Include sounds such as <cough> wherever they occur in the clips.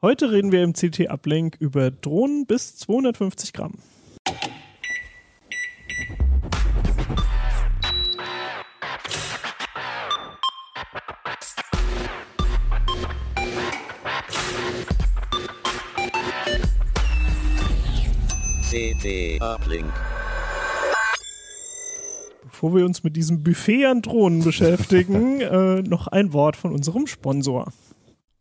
Heute reden wir im CT-Uplink über Drohnen bis 250 Gramm. CT Uplink. Bevor wir uns mit diesem Buffet an Drohnen beschäftigen, <laughs> äh, noch ein Wort von unserem Sponsor.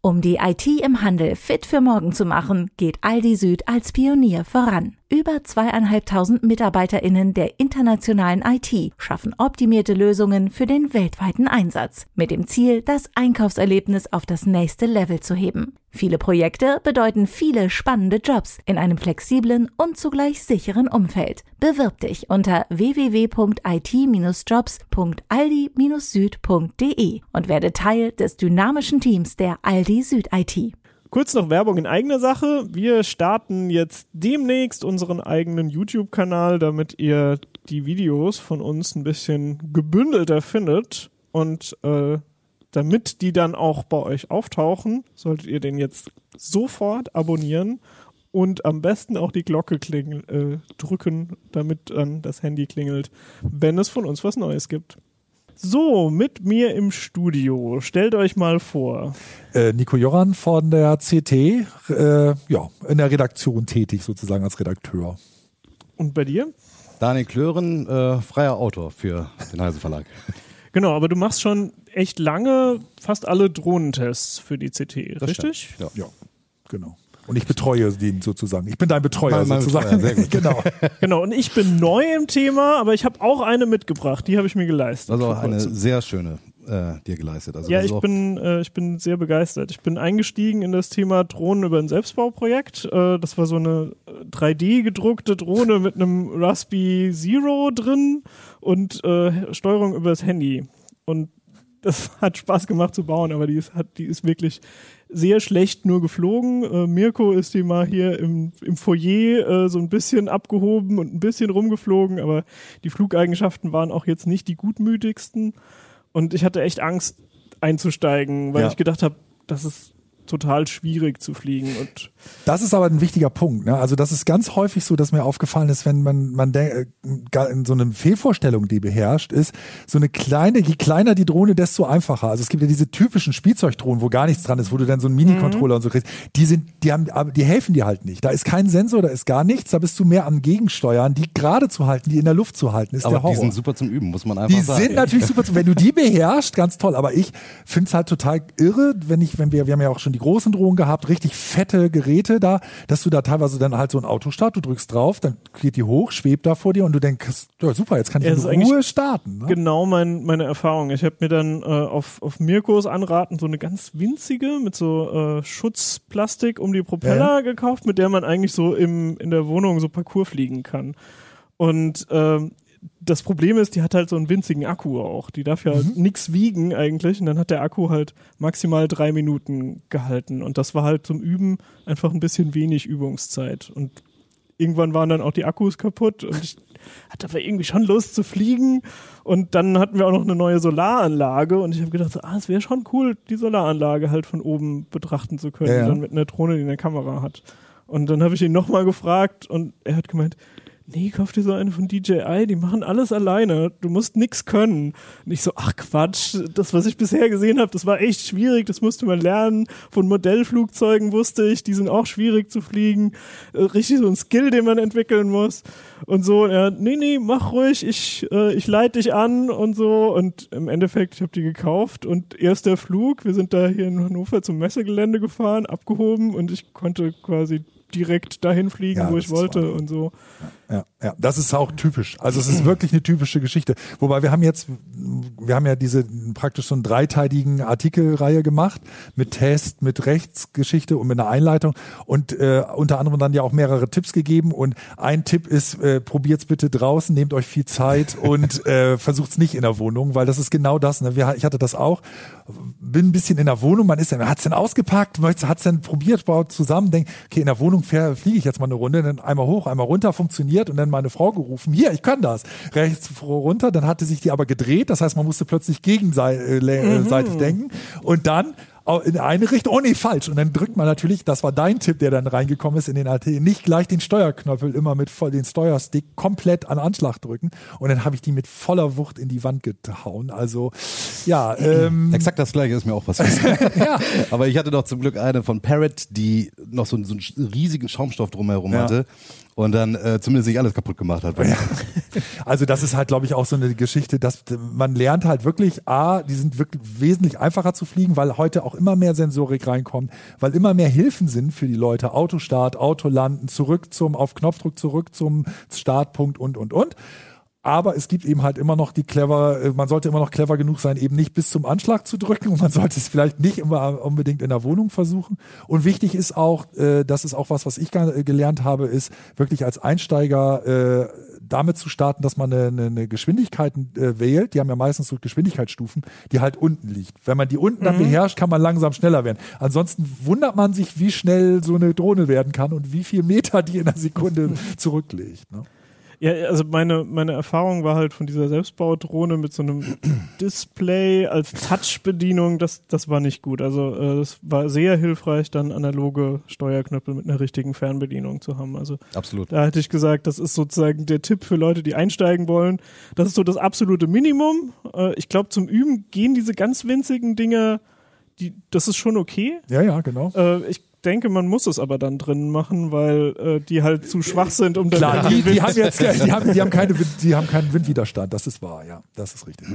Um die IT im Handel fit für morgen zu machen, geht Aldi Süd als Pionier voran. Über zweieinhalbtausend MitarbeiterInnen der internationalen IT schaffen optimierte Lösungen für den weltweiten Einsatz. Mit dem Ziel, das Einkaufserlebnis auf das nächste Level zu heben. Viele Projekte bedeuten viele spannende Jobs in einem flexiblen und zugleich sicheren Umfeld. Bewirb dich unter www.it-jobs.aldi-süd.de und werde Teil des dynamischen Teams der Aldi Süd IT. Kurz noch Werbung in eigener Sache. Wir starten jetzt demnächst unseren eigenen YouTube-Kanal, damit ihr die Videos von uns ein bisschen gebündelter findet. Und äh, damit die dann auch bei euch auftauchen, solltet ihr den jetzt sofort abonnieren und am besten auch die Glocke klingel, äh, drücken, damit dann das Handy klingelt, wenn es von uns was Neues gibt. So, mit mir im Studio. Stellt euch mal vor. Äh, Nico Joran von der CT, äh, ja, in der Redaktion tätig sozusagen als Redakteur. Und bei dir? Daniel Klören, äh, freier Autor für den Heise Verlag. <laughs> Genau, aber du machst schon echt lange fast alle Drohnentests für die CT, Das richtig? stimmt, Ja. Ja, genau. Und ich betreue den sozusagen. Ich bin dein Betreuer Mein- mein sozusagen. Betreuer, sehr <laughs> gut. genau. <laughs> Genau, und ich bin neu im Thema, aber ich habe auch eine mitgebracht, die habe ich mir geleistet. Also vor eine sehr schöne äh, dir geleistet. Also Ja, ich auch- bin, äh, ich bin sehr begeistert. Ich bin eingestiegen in das Thema Drohnen über ein Selbstbauprojekt. Äh, das war so eine 3D-gedruckte Drohne mit einem Raspi Zero drin und äh, Steuerung übers Handy. Und das <laughs> hat Spaß gemacht zu bauen, aber die ist, hat, die ist wirklich sehr schlecht nur geflogen. Äh, Mirko ist die mal hier im, im Foyer äh, so ein bisschen abgehoben und ein bisschen rumgeflogen, aber die Flugeigenschaften waren auch jetzt nicht die gutmütigsten. Und ich hatte echt Angst einzusteigen, weil Ja. ich gedacht habe, das ist total schwierig zu fliegen. Und Das ist aber ein wichtiger Punkt. Ne? Also das ist ganz häufig so, dass mir aufgefallen ist, wenn man, man äh, so eine Fehlvorstellung, die beherrscht, ist, so eine kleine, je kleiner die Drohne, desto einfacher. Also es gibt ja diese typischen Spielzeugdrohnen, wo gar nichts dran ist, wo du dann so einen Mini-Controller und so kriegst. Die sind, die haben, aber die helfen dir halt nicht. Da ist kein Sensor, da ist gar nichts, da bist du mehr am Gegensteuern, die gerade zu halten, die in der Luft zu halten, ist der aber Horror. die sind super zum Üben, muss man einfach Die sagen. sind natürlich super. Wenn du die beherrschst, ganz toll. Aber ich finde es halt total irre, wenn ich, wenn wir, wir haben ja auch schon die großen Drohnen gehabt, richtig fette Geräte da, dass du da teilweise dann halt so ein Autostart, du drückst drauf, dann geht die hoch, schwebt da vor dir und du denkst, ja super, jetzt kann ich Ja, in Ruhe starten. Ne? genau mein, meine Erfahrung. Ich habe mir dann äh, auf, auf Mirkos Anraten so eine ganz winzige mit so äh, Schutzplastik um die Propeller gekauft, mit der man eigentlich so im, in der Wohnung so Parcours fliegen kann. Und ähm, das Problem ist, die hat halt so einen winzigen Akku auch. Die darf ja Mhm. nix wiegen eigentlich. Und dann hat der Akku halt maximal drei Minuten gehalten. Und das war halt zum Üben einfach ein bisschen wenig Übungszeit. Und irgendwann waren dann auch die Akkus kaputt und ich hatte aber irgendwie schon Lust zu fliegen. Und dann hatten wir auch noch eine neue Solaranlage und ich habe gedacht, so, ah, es wäre schon cool, die Solaranlage halt von oben betrachten zu können, Ja, ja. dann mit einer Drohne, die eine Kamera hat. Und dann habe ich ihn nochmal gefragt und er hat gemeint, nee, kauf dir so eine von DJI, die machen alles alleine, du musst nix können. Und ich so, ach Quatsch, das, was ich bisher gesehen habe, das war echt schwierig, das musste man lernen. Von Modellflugzeugen wusste ich, die sind auch schwierig zu fliegen. Äh, richtig so ein Skill, den man entwickeln muss. Und so, und er, nee, nee, mach ruhig, ich, äh, ich leite dich an und so. Und im Endeffekt, ich habe die gekauft und erster Flug, wir sind da hier in Hannover zum Messegelände gefahren, abgehoben und ich konnte quasi direkt dahin fliegen, Ja, wo ich wollte und so. Ja, ja, das ist auch typisch. Also es ist <clears throat> wirklich eine typische Geschichte. Wobei wir haben jetzt, wir haben ja diese praktisch so einen dreiteiligen Artikelreihe gemacht mit Test, mit Rechtsgeschichte und mit einer Einleitung und äh, unter anderem dann ja auch mehrere Tipps gegeben. Und ein Tipp ist, äh, probiert's bitte draußen, nehmt euch viel Zeit <laughs> und äh, versucht's nicht in der Wohnung, weil das ist genau das. Ne? Wir, ich hatte das auch, bin ein bisschen in der Wohnung, man ist dann, hat's denn ausgepackt, hat's denn probiert, baut zusammen, denkt, okay, in der Wohnung fähr- fliege ich jetzt mal eine Runde, dann einmal hoch, einmal runter, funktioniert und dann meine Frau gerufen, hier, ich kann das. Rechts runter, dann hatte sich die aber gedreht, das heißt, man musste plötzlich gegenseitig denken und dann in eine Richtung, oh nee, falsch. Und dann drückt man natürlich, das war dein Tipp, der dann reingekommen ist in den AT, nicht gleich den Steuerknöppel immer mit voll, den Steuerstick komplett an Anschlag drücken. Und dann habe ich die mit voller Wucht in die Wand gehauen. Also, ja, ähm, Exakt das gleiche ist mir auch passiert. <laughs> ja. Aber ich hatte doch zum Glück eine von Parrot, die noch so, einen- so einen riesigen Schaumstoff drumherum Ja. hatte und dann äh, zumindest nicht alles kaputt gemacht hat. <laughs> Also das ist halt, glaube ich, auch so eine Geschichte, dass man lernt halt wirklich, A, die sind wirklich wesentlich einfacher zu fliegen, weil heute auch immer mehr Sensorik reinkommt, weil immer mehr Hilfen sind für die Leute. Autostart, Autolanden, zurück zum, auf Knopfdruck zurück zum Startpunkt und, und, und. Aber es gibt eben halt immer noch die clever, äh, man sollte immer noch clever genug sein, eben nicht bis zum Anschlag zu drücken <laughs> und man sollte es vielleicht nicht immer unbedingt in der Wohnung versuchen. Und wichtig ist auch, äh, das ist auch was, was ich ge- gelernt habe, ist wirklich als Einsteiger äh, damit zu starten, dass man eine, eine, Geschwindigkeit äh, wählt. Die haben ja meistens so Geschwindigkeitsstufen, die halt unten liegt. Wenn man die unten dann beherrscht, kann man langsam schneller werden. Ansonsten wundert man sich, wie schnell so eine Drohne werden kann und wie viel Meter die in einer Sekunde <laughs> zurücklegt. Ne? Ja, also meine, meine Erfahrung war halt von dieser Selbstbaudrohne mit so einem <clears throat> Display als Touch-Bedienung, das, das war nicht gut. Also äh, es war sehr hilfreich, dann analoge Steuerknöpfe mit einer richtigen Fernbedienung zu haben. Also Absolut. da hätte ich gesagt, das ist sozusagen der Tipp für Leute, die einsteigen wollen. Das ist so das absolute Minimum. Äh, ich glaube, zum Üben gehen diese ganz winzigen Dinge, die, das ist schon okay. Ja, ja, genau. Äh, ich denke, man muss es aber dann drin machen, weil äh, die halt zu schwach sind, um dann Klar, die, die haben jetzt die haben, die haben, keine, die haben keinen Windwiderstand, das ist wahr, ja, das ist richtig.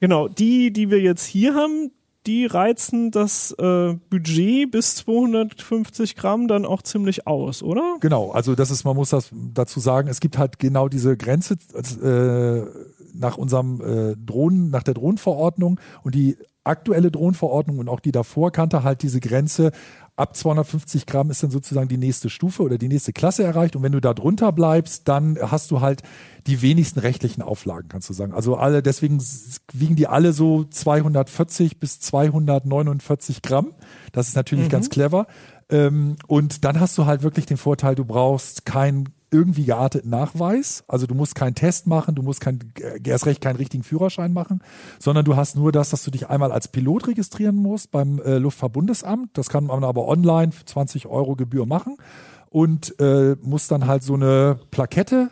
Genau, die, die wir jetzt hier haben, die reizen das äh, Budget bis 250 Gramm dann auch ziemlich aus, oder? Genau, also das ist, man muss das dazu sagen, es gibt halt genau diese Grenze äh, nach unserem äh, Drohnen, nach der Drohnenverordnung und die aktuelle Drohnenverordnung und auch die davor kannte halt diese Grenze. Ab 250 Gramm ist dann sozusagen die nächste Stufe oder die nächste Klasse erreicht. Und wenn du da drunter bleibst, dann hast du halt die wenigsten rechtlichen Auflagen, kannst du sagen. Also alle, deswegen wiegen die alle so 240 bis 249 Gramm. Das ist natürlich ganz clever. Ähm, und dann hast du halt wirklich den Vorteil, du brauchst keinen irgendwie gearteten Nachweis. Also du musst keinen Test machen, du musst kein, äh, erst recht keinen richtigen Führerschein machen, sondern du hast nur das, dass du dich einmal als Pilot registrieren musst beim äh, Luftverbundesamt. Das kann man aber online für 20 Euro Gebühr machen und äh, muss dann halt so eine Plakette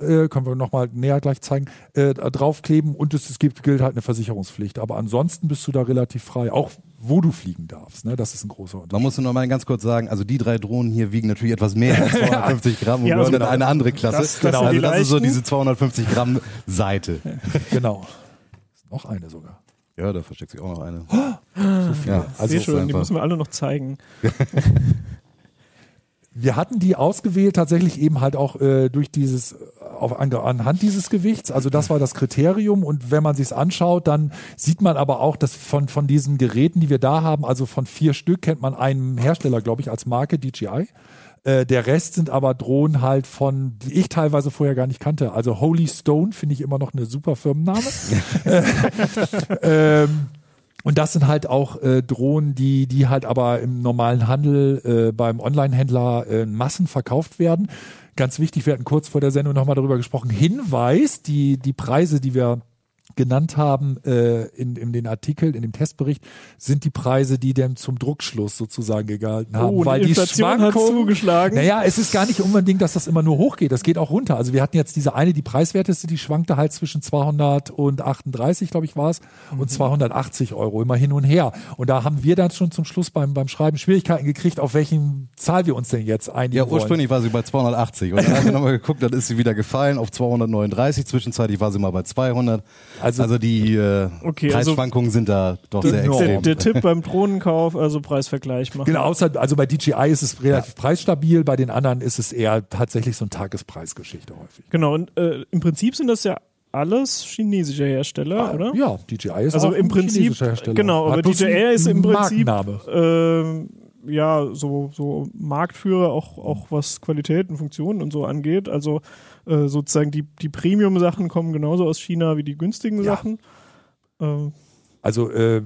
äh, können wir nochmal näher gleich zeigen, äh, draufkleben und es, es gibt, gilt halt eine Versicherungspflicht. Aber ansonsten bist du da relativ frei, auch wo du fliegen darfst. Ne? Das ist ein großer Unterschied. Man muss nur noch mal ganz kurz sagen, also die drei Drohnen hier wiegen natürlich etwas mehr als <laughs> 250 Gramm und Ja, gehören also in eine andere Klasse. das- das sind also die das ist so diese 250 Gramm Seite. <laughs> Genau. Noch eine sogar. Ja, da versteckt sich auch noch eine. So viel. Ja, Also Sehr schön, die einfach- müssen wir alle noch zeigen. <laughs> Wir hatten die ausgewählt tatsächlich eben halt auch äh, durch dieses auf, an, anhand dieses Gewichts. Also das war das Kriterium und wenn man sich's anschaut, dann sieht man aber auch, dass von von diesen Geräten, die wir da haben, also von vier Stück kennt man einen Hersteller, glaube ich, als Marke DJI. Äh, der Rest sind aber Drohnen halt von, die ich teilweise vorher gar nicht kannte. Also Holy Stone finde ich immer noch eine super Firmenname. <laughs> <laughs> ähm, und das sind halt auch äh, Drohnen, die, die halt aber im normalen Handel äh, beim Online-Händler äh, Massen verkauft werden. Ganz wichtig, wir hatten kurz vor der Sendung nochmal darüber gesprochen. Hinweis, die, die Preise, die wir genannt haben äh, in, in den Artikeln, in dem Testbericht, sind die Preise, die denn zum Druckschluss sozusagen gehalten haben. Oh, weil die die Inflation hat Schwankungen, zugeschlagen. naja, es ist gar nicht unbedingt, dass das immer nur hochgeht. Das geht auch runter. Also wir hatten jetzt diese eine, die preiswerteste, die schwankte halt zwischen 238, glaube ich, war es, Mhm. und 280 Euro immer hin und her. Und da haben wir dann schon zum Schluss beim, beim Schreiben Schwierigkeiten gekriegt, auf welchen Zahl wir uns denn jetzt einigen Ja, wollen. ursprünglich war sie bei 280 und dann <laughs> haben wir nochmal geguckt, dann ist sie wieder gefallen auf 239. Zwischenzeitlich war sie mal bei 200. Also- Also, die äh, Okay, also- Preisschwankungen sind da doch sehr Enorm. Der, extrem. der Tipp beim Drohnenkauf, also Preisvergleich machen. Genau, außer, also bei DJI ist es relativ preisstabil, bei den anderen ist es eher tatsächlich so ein Tagespreisgeschichte häufig. Genau, und äh, im Prinzip sind das ja alles chinesische Hersteller, oder? Ah, Ja, DJI ist Also auch im ein Prinzip, chinesischer Hersteller. genau, aber DJI ist im Prinzip ähm, ja so, so Marktführer, auch, auch was Qualität und Funktionen und so angeht. Also äh, sozusagen die, die Premium-Sachen kommen genauso aus China wie die günstigen Ja. Sachen. Ähm, Also äh,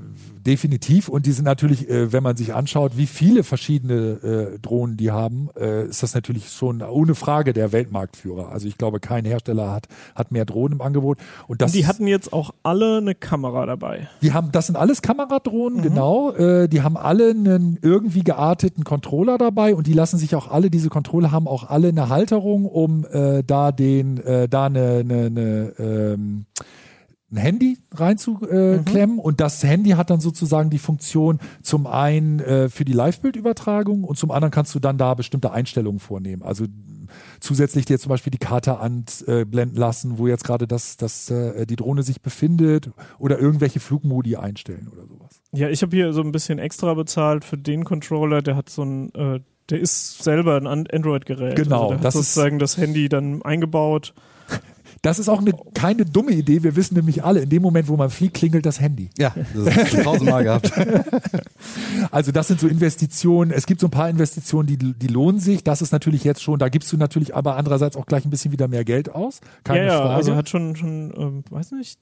definitiv. Und die sind natürlich, äh, wenn man sich anschaut, wie viele verschiedene äh, Drohnen die haben, äh, ist das natürlich schon ohne Frage der Weltmarktführer. Also ich glaube, kein Hersteller hat, hat mehr Drohnen im Angebot. Und, das, Und die hatten jetzt auch alle eine Kamera dabei. die haben, das sind alles Kameradrohnen, genau. Äh, die haben alle einen irgendwie gearteten Controller dabei und die lassen sich auch alle, diese Controller haben auch alle eine Halterung, um äh, da den, äh, da eine, eine, eine ähm, ein Handy reinzuklemmen und das Handy hat dann sozusagen die Funktion zum einen äh, für die Live-Bildübertragung und zum anderen kannst du dann da bestimmte Einstellungen vornehmen. Also zusätzlich dir zum Beispiel die Karte anblenden lassen, wo jetzt gerade das, das, äh, die Drohne sich befindet oder irgendwelche Flugmodi einstellen oder sowas. Ja, ich habe hier so ein bisschen extra bezahlt für den Controller, der hat so ein, äh, der ist selber ein An- Android-Gerät. Genau, also der das hat ist- sozusagen das Handy dann eingebaut. Das ist auch eine, keine dumme Idee. Wir wissen nämlich alle, in dem Moment, wo man fliegt, klingelt das Handy. Ja, das habe ich schon tausendmal gehabt. <laughs> Also das sind so Investitionen. Es gibt so ein paar Investitionen, die, die lohnen sich. Das ist natürlich jetzt schon, da gibst du natürlich aber andererseits auch gleich ein bisschen wieder mehr Geld aus. Keine ja, ja, Frage. also hat schon, schon ähm, weiß nicht,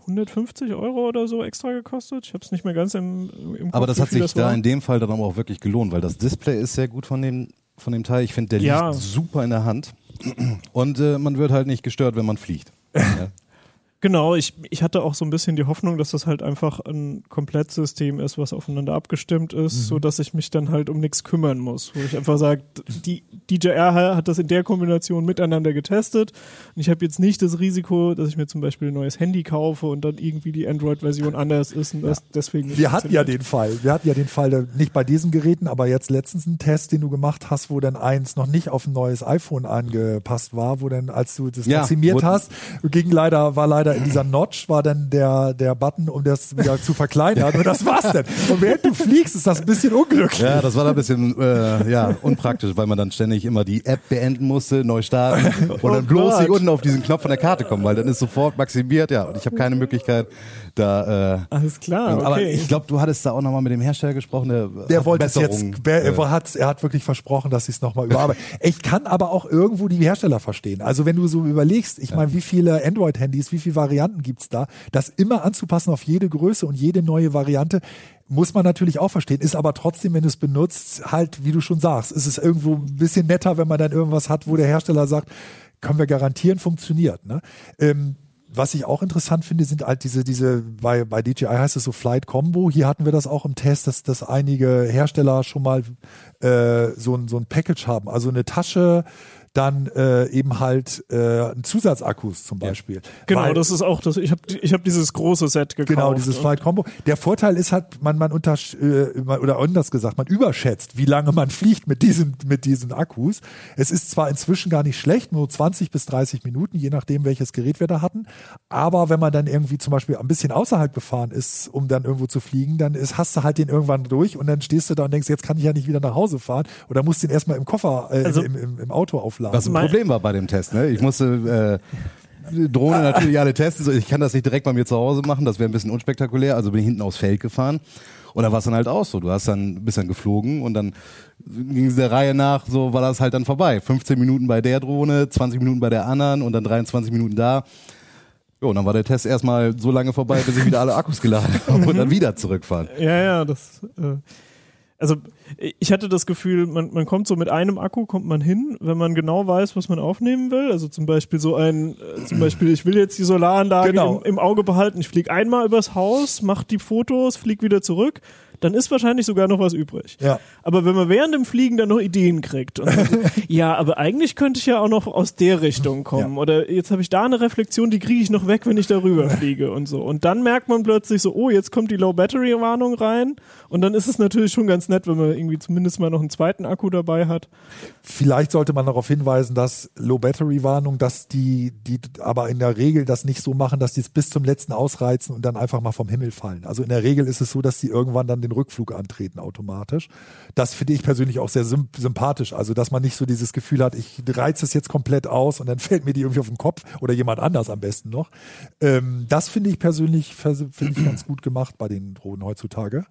150 Euro oder so extra gekostet. Ich habe es nicht mehr ganz im, im Kopf, Aber das hat sich da war. in dem Fall dann aber auch wirklich gelohnt, weil das Display ist sehr gut von dem, von dem Teil. Ich finde, der Ja. liegt super in der Hand. Und äh, man wird halt nicht gestört, wenn man fliegt. <laughs> Ja. Genau, ich, ich hatte auch so ein bisschen die Hoffnung, dass das halt einfach ein Komplettsystem ist, was aufeinander abgestimmt ist, Mhm. so dass ich mich dann halt um nichts kümmern muss. Wo ich einfach sage, die DJR hat das in der Kombination miteinander getestet und ich habe jetzt nicht das Risiko, dass ich mir zum Beispiel ein neues Handy kaufe und dann irgendwie die Android-Version anders ist und das deswegen nicht Wir hatten ja den Fall. Wir hatten ja den Fall, äh, nicht bei diesen Geräten, aber jetzt letztens einen Test, den du gemacht hast, wo dann eins noch nicht auf ein neues iPhone angepasst war, wo dann, als du das Ja, maximiert hast, ging leider, war leider in dieser Notch, war dann der, der Button, um das wieder zu verkleinern. <laughs> Und das war's dann. Und während du fliegst, ist das ein bisschen unglücklich. Ja, das war da ein bisschen äh, ja, unpraktisch, weil man dann ständig immer die App beenden musste, neu starten <laughs> und dann bloß nicht unten auf diesen Knopf von der Karte kommen, weil dann ist sofort maximiert, ja, und ich habe keine Möglichkeit da äh, Alles klar, okay. Aber ich glaube, du hattest da auch nochmal mit dem Hersteller gesprochen, der, Der hat wollte es jetzt, äh, er, hat, er hat wirklich versprochen, dass sie es nochmal überarbeiten. Ich kann aber auch irgendwo die Hersteller verstehen. Also wenn du so überlegst, ich meine, wie viele Android-Handys, wie viele Varianten gibt's da, das immer anzupassen auf jede Größe und jede neue Variante, muss man natürlich auch verstehen. Ist aber trotzdem, wenn du es benutzt, halt, wie du schon sagst, ist es irgendwo ein bisschen netter, wenn man dann irgendwas hat, wo der Hersteller sagt, können wir garantieren, funktioniert. Ne? Ähm, was ich auch interessant finde, sind halt diese, diese, bei, bei DJI heißt es so Flight Combo. Hier hatten wir das auch im Test, dass, dass einige Hersteller schon mal äh, so, ein, so ein Package haben. Also eine Tasche, dann äh, eben halt äh, Zusatzakkus zum Beispiel. genau, Weil- das ist auch das. Ich habe ich hab dieses große Set gekauft. Genau, dieses Flight Combo. Der Vorteil ist halt, man, man unter, äh, oder anders gesagt, man überschätzt, wie lange man fliegt mit diesen, mit diesen Akkus. Es ist zwar inzwischen gar nicht schlecht, nur 20 bis 30 Minuten, je nachdem, welches Gerät wir da hatten. Aber wenn man dann irgendwie zum Beispiel ein bisschen außerhalb gefahren ist, um dann irgendwo zu fliegen, dann ist, hast du halt den irgendwann durch und dann stehst du da und denkst, jetzt kann ich ja nicht wieder nach Hause fahren oder musst den erstmal im Koffer, äh, Also- im, im, im Auto aufladen. Was ein Problem war bei dem Test. Ne? Ich musste äh, Drohne natürlich alle testen. Ich kann das nicht direkt bei mir zu Hause machen, das wäre ein bisschen unspektakulär. Also bin ich hinten aufs Feld gefahren. Und da war es dann halt auch so. Du hast dann, bist dann geflogen und dann ging es der Reihe nach, so war das halt dann vorbei. 15 Minuten bei der Drohne, 20 Minuten bei der anderen und dann 23 Minuten da. Jo, und dann war der Test erstmal so lange vorbei, bis ich wieder alle Akkus geladen <laughs> habe und dann wieder zurückfahren. Ja, ja, das. Äh, also ich hatte das Gefühl, man, man kommt so mit einem Akku kommt man hin, wenn man genau weiß, was man aufnehmen will. Also zum Beispiel so ein, äh, zum Beispiel, ich will jetzt die Solaranlage Genau. im, im Auge behalten. Ich fliege einmal übers Haus, mache die Fotos, fliege wieder zurück. Dann ist wahrscheinlich sogar noch was übrig. Ja. Aber wenn man während dem Fliegen dann noch Ideen kriegt, und so, <laughs> ja, aber eigentlich könnte ich ja auch noch aus der Richtung kommen. Ja. Oder jetzt habe ich da eine Reflexion, die kriege ich noch weg, wenn ich darüber <laughs> fliege und so. Und dann merkt man plötzlich so, oh, jetzt kommt die Low-Battery-Warnung rein. Und dann ist es natürlich schon ganz nett, wenn man irgendwie zumindest mal noch einen zweiten Akku dabei hat. Vielleicht sollte man darauf hinweisen, dass Low-Battery-Warnung, dass die, die aber in der Regel das nicht so machen, dass die es bis zum letzten ausreizen und dann einfach mal vom Himmel fallen. Also in der Regel ist es so, dass die irgendwann dann den Rückflug antreten automatisch. Das finde ich persönlich auch sehr symp sympathisch. Also dass man nicht so dieses Gefühl hat, ich reize es jetzt komplett aus und dann <laughs> fällt mir die irgendwie auf den Kopf oder jemand anders am besten noch. Ähm, das finde ich persönlich finde ich ganz gut gemacht bei den Drohnen heutzutage.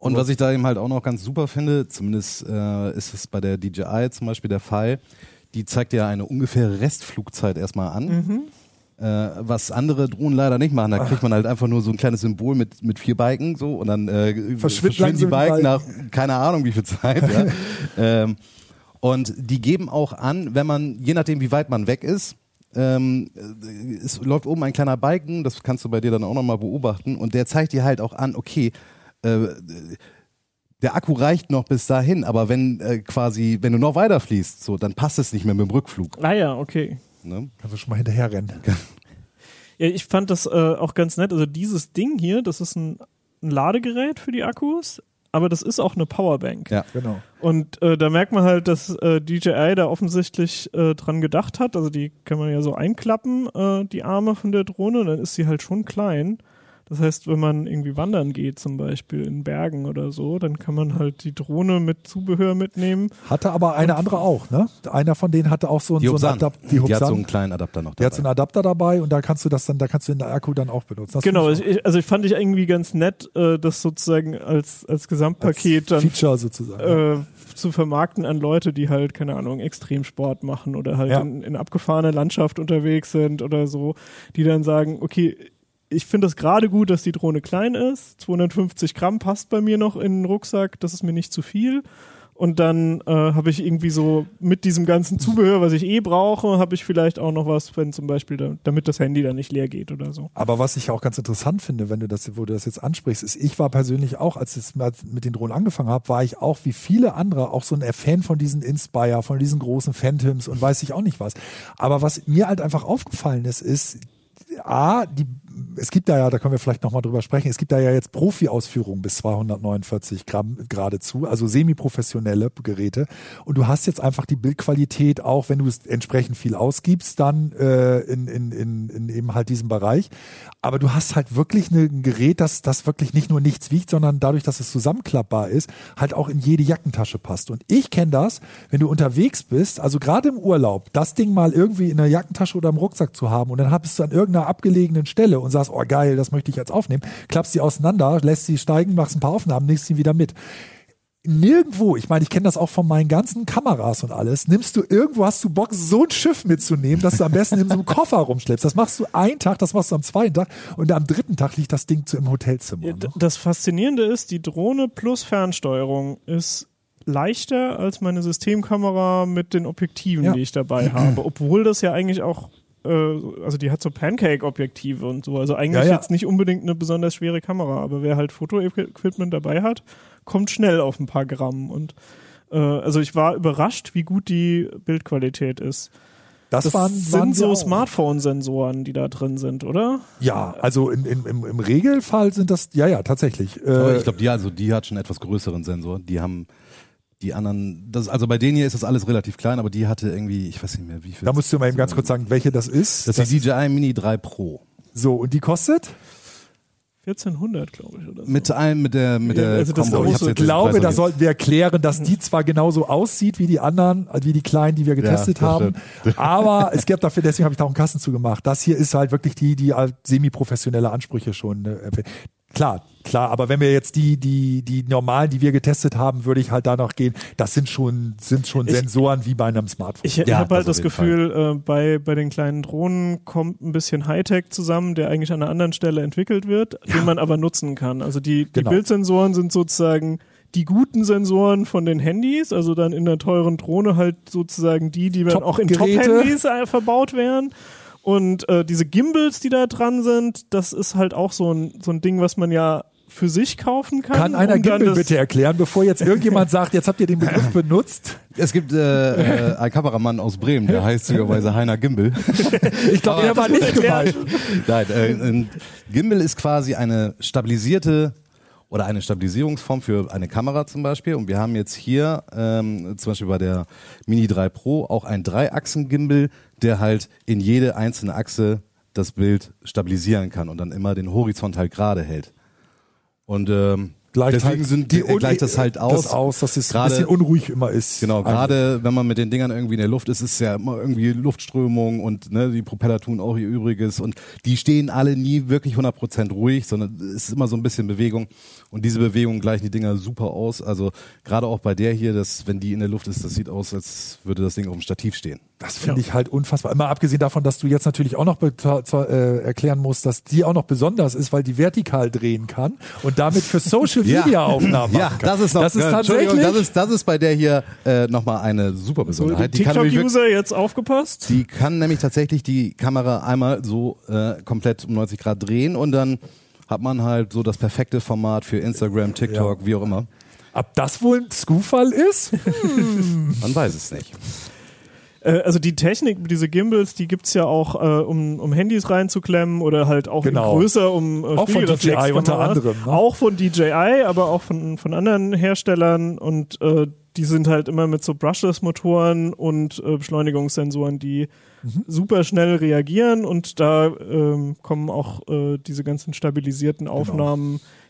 Und was ich da eben halt auch noch ganz super finde, zumindest äh, ist es bei der DJI zum Beispiel der Fall, die zeigt ja eine ungefähre Restflugzeit erstmal an. Äh, was andere Drohnen leider nicht machen. Da kriegt man halt einfach nur so ein kleines Symbol mit, mit vier Balken so und dann äh, verschwinden die Balken nach keine Ahnung wie viel Zeit. ja. <laughs> ähm, und die geben auch an, wenn man, je nachdem wie weit man weg ist, ähm, äh, es läuft oben ein kleiner Balken, das kannst du bei dir dann auch nochmal beobachten und der zeigt dir halt auch an, okay, äh, der Akku reicht noch bis dahin, aber wenn äh, quasi, wenn du noch weiter fließt, so, dann passt es nicht mehr mit dem Rückflug. Ah ja, okay. Ne? Kannst du schon mal hinterher rennen. Ja, ich fand das äh, auch ganz nett. Also dieses Ding hier, das ist ein, ein Ladegerät für die Akkus, aber das ist auch eine Powerbank. Ja. Genau. Und äh, da merkt man halt, dass äh, DJI da offensichtlich äh, dran gedacht hat. Also die kann man ja so einklappen, äh, die Arme von der Drohne, dann ist sie halt schon klein. Das heißt, wenn man irgendwie wandern geht, zum Beispiel in Bergen oder so, dann kann man halt die Drohne mit Zubehör mitnehmen. Hatte aber eine andere auch, ne? Einer von denen hatte auch so, einen- Die so einen. Adapter. Die Die hat so einen kleinen Adapter noch Die hat so dabei. einen Adapter dabei und da kannst du das dann, da kannst du den Akku dann auch benutzen. Das genau, ich, ich- also ich fand ich irgendwie ganz nett, äh, das sozusagen als, als Gesamtpaket als dann Feature sozusagen. äh, zu vermarkten an Leute, die halt, keine Ahnung, Extremsport machen oder halt Ja. in, in abgefahrener Landschaft unterwegs sind oder so, die dann sagen, okay, ich finde es gerade gut, dass die Drohne klein ist. 250 Gramm passt bei mir noch in den Rucksack, das ist mir nicht zu viel. Und dann äh, habe ich irgendwie so mit diesem ganzen Zubehör, was ich eh brauche, habe ich vielleicht auch noch was, wenn zum Beispiel, da, damit das Handy dann nicht leer geht oder so. Aber was ich auch ganz interessant finde, wenn du das, wo du das jetzt ansprichst, ist, ich war persönlich auch, als ich mit den Drohnen angefangen habe, war ich auch wie viele andere auch so ein Fan von diesen Inspire, von diesen großen Phantoms und weiß ich auch nicht was. Aber was mir halt einfach aufgefallen ist, ist, A, die, es gibt da ja, da können wir vielleicht nochmal drüber sprechen, es gibt da ja jetzt Profi-Ausführungen bis 249 Gramm geradezu, also semi-professionelle Geräte. Und du hast jetzt einfach die Bildqualität, auch wenn du es entsprechend viel ausgibst, dann äh, in, in, in, in eben halt diesem Bereich. Aber du hast halt wirklich eine, ein Gerät, das, das wirklich nicht nur nichts wiegt, sondern dadurch, dass es zusammenklappbar ist, halt auch in jede Jackentasche passt. Und ich kenne das, wenn du unterwegs bist, also gerade im Urlaub, das Ding mal irgendwie in der Jackentasche oder im Rucksack zu haben und dann bist du an irgendeiner abgelegenen Stelle und sagst, oh geil, das möchte ich jetzt aufnehmen, klappst sie auseinander, lässt sie steigen, machst ein paar Aufnahmen, nimmst sie wieder mit nirgendwo, ich meine, ich kenne das auch von meinen ganzen Kameras und alles, nimmst du irgendwo, hast du Bock, so ein Schiff mitzunehmen, dass du am besten in so einem <laughs> Koffer rumschleppst. Das machst du einen Tag, das machst du am zweiten Tag und am dritten Tag liegt das Ding zu im Hotelzimmer. Ne? Das Faszinierende ist, die Drohne plus Fernsteuerung ist leichter als meine Systemkamera mit den Objektiven, Ja. die ich dabei habe. Obwohl das ja eigentlich auch, äh, also die hat so Pancake-Objektive und so. Also eigentlich Ja, ja. jetzt nicht unbedingt eine besonders schwere Kamera, aber wer halt Fotoequipment dabei hat, kommt schnell auf ein paar Gramm. Und äh, also ich war überrascht, wie gut die Bildqualität ist. Das, Das waren, sind waren so. Smartphone-Sensoren, die da drin sind, oder? Ja, also in, in, im, im Regelfall sind das, ja, ja, tatsächlich. Äh, ich glaube, die, also, die hat schon etwas größeren Sensor. Die haben die anderen, das, also bei denen hier ist das alles relativ klein, aber die hatte irgendwie, ich weiß nicht mehr, wie viel. da musst du mal eben ganz kurz sagen, welche das ist. Das ist die DJI Mini 3 Pro. so, und die kostet? 1400, glaube ich, oder so. Mit allem, mit der, mit Ja, der also das jetzt Ich den glaube, Preis da sollten wir erklären, dass die zwar genauso aussieht wie die anderen, äh, wie die kleinen, die wir getestet das haben. <laughs> Aber es gibt dafür, deswegen habe ich da auch einen Kassen zugemacht. Das hier ist halt wirklich die, die halt semi-professionelle Ansprüche schon. Klar, klar, aber wenn wir jetzt die, die, die normalen, die wir getestet haben, würde ich halt danach gehen. Das sind schon, sind schon Ich- Sensoren wie bei einem Smartphone. Ich, ich Ja, habe halt das das Gefühl, äh, bei, bei den kleinen Drohnen kommt ein bisschen Hightech zusammen, der eigentlich an einer anderen Stelle entwickelt wird, den man aber nutzen kann. Also die, die Genau. Bildsensoren sind sozusagen die guten Sensoren von den Handys, also dann in der teuren Drohne halt sozusagen die, die dann auch in. Top-Handys äh, verbaut werden. Und äh, diese Gimbals, die da dran sind, das ist halt auch so ein, so ein Ding, was man ja für sich kaufen kann. Kann einer um Gimbal bitte erklären, bevor jetzt irgendjemand <laughs> sagt, jetzt habt ihr den Begriff benutzt? Es gibt äh, äh, einen Kameramann aus Bremen, der heißt zufälligerweise Heiner Gimbal. <laughs> Ich glaube, der war nicht gemeint. Nein, äh, ein Gimbal ist quasi eine stabilisierte oder eine Stabilisierungsform für eine Kamera zum Beispiel. Und wir haben jetzt hier ähm, zum Beispiel bei der Mini 3 Pro auch einen Dreiachsen-Gimbal, der halt in jede einzelne Achse das Bild stabilisieren kann und dann immer den Horizont halt gerade hält. Und ähm, Gleicht deswegen halt sind die, Un- gleicht das halt aus. Das aus, dass es ein bisschen unruhig immer ist. Genau, Eigentlich. gerade wenn man mit den Dingern irgendwie in der Luft ist, ist ja immer irgendwie Luftströmung und ne, die Propeller tun auch ihr Übriges und die stehen alle nie wirklich 100% ruhig, sondern es ist immer so ein bisschen Bewegung und diese Bewegung gleichen die Dinger super aus. Also gerade auch bei der hier, dass wenn die in der Luft ist, das sieht aus, als würde das Ding auf dem Stativ stehen. Das finde ich halt unfassbar. Immer abgesehen davon, dass du jetzt natürlich auch noch äh, erklären musst, dass die auch noch besonders ist, weil die vertikal drehen kann und damit für Social <laughs> Media Aufnahmen Ja, machen kann. das ist noch, das ist tatsächlich. das ist, das ist bei der hier äh, nochmal eine super So, Besonderheit. die Die kann, nämlich wirklich, TikTok-User jetzt aufgepasst. die kann nämlich tatsächlich die Kamera einmal so äh, komplett um 90 Grad drehen und dann hat man halt so das perfekte Format für Instagram, TikTok, wie auch immer. Ob das wohl ein Zufall ist? <laughs> Man weiß es nicht. Äh, also die Technik, diese Gimbals, die gibt's ja auch, äh, um, um Handys reinzuklemmen oder halt auch Genau. größer, um äh, Auch von DJI unter anderem, ne? Auch von DJI, aber auch von, von anderen Herstellern und äh, die sind halt immer mit so Brushless-Motoren und äh, Beschleunigungssensoren, die Mhm. super schnell reagieren und da ähm, kommen auch äh, diese ganzen stabilisierten Genau.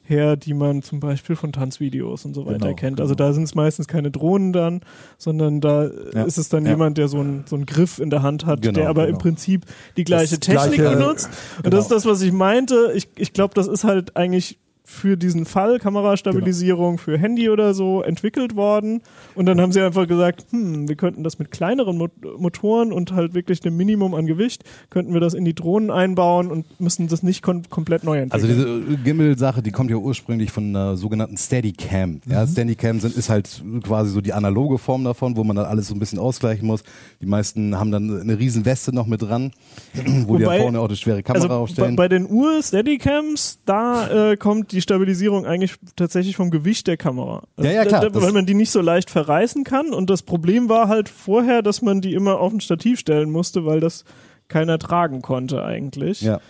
Her, die man zum Beispiel von Tanzvideos und so weiter Genau, kennt. genau. Also da sind es meistens keine Drohnen dann, sondern da Ja, ist es dann ja. jemand, der so einen so einen Griff in der Hand hat, Genau, der aber im genau. Prinzip die gleiche Das Technik gleiche, benutzt. <laughs> Und genau. das ist das, was ich meinte. Ich, ich glaube, das ist halt eigentlich für diesen Fall Kamerastabilisierung Genau. für Handy oder so entwickelt worden. Und dann haben sie einfach gesagt, hm, wir könnten das mit kleineren Mo Motoren und halt wirklich einem Minimum an Gewicht, könnten wir das in die Drohnen einbauen und müssen das nicht kom komplett neu Also entwickeln. diese Gimbal-Sache, die kommt ja ursprünglich von einer sogenannten Steadicam. Ja, Steadicam sind, ist halt quasi so die analoge Form davon, wo man dann alles so ein bisschen ausgleichen muss. Die meisten haben dann eine riesen Weste noch mit dran, <clears throat> wo die Wobei- ja vorne auch eine schwere Kamera also bei, aufstellen. bei den Ur-Steadicams, da äh, kommt die Stabilisierung eigentlich tatsächlich vom Gewicht der Kamera. Also Ja, ja, klar, Da, da, weil man die nicht so leicht verreißen kann. Und das Problem war halt vorher, dass man die immer auf ein Stativ stellen musste, weil das keiner tragen konnte eigentlich. ja.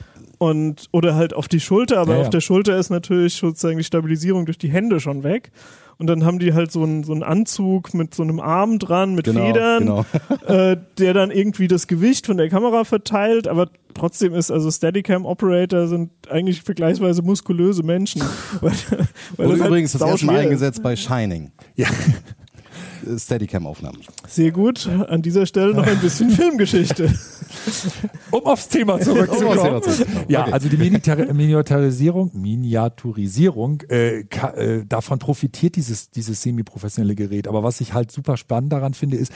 Und, oder halt auf die Schulter, aber Ja, ja. auf der Schulter ist natürlich sozusagen die Stabilisierung durch die Hände schon weg. Und dann haben die halt so einen, so einen Anzug mit so einem Arm dran, mit Genau, Federn, genau. <laughs> äh, der dann irgendwie das Gewicht von der Kamera verteilt, aber trotzdem ist also Steadicam-Operator sind eigentlich vergleichsweise muskulöse Menschen. <laughs> weil, weil Wurde das halt übrigens das erste Mal eingesetzt bei Shining. Ja. Steadicam-Aufnahmen. Sehr gut. An dieser Stelle noch ein bisschen <laughs> Filmgeschichte. Um aufs Thema Um aufs Thema zurückzukommen. zurückzukommen. Ja, Okay. also die Miniatur- Miniaturisierung, Miniaturisierung, äh, ka, äh, davon profitiert dieses, dieses semi-professionelle Gerät. Aber was ich halt super spannend daran finde, ist,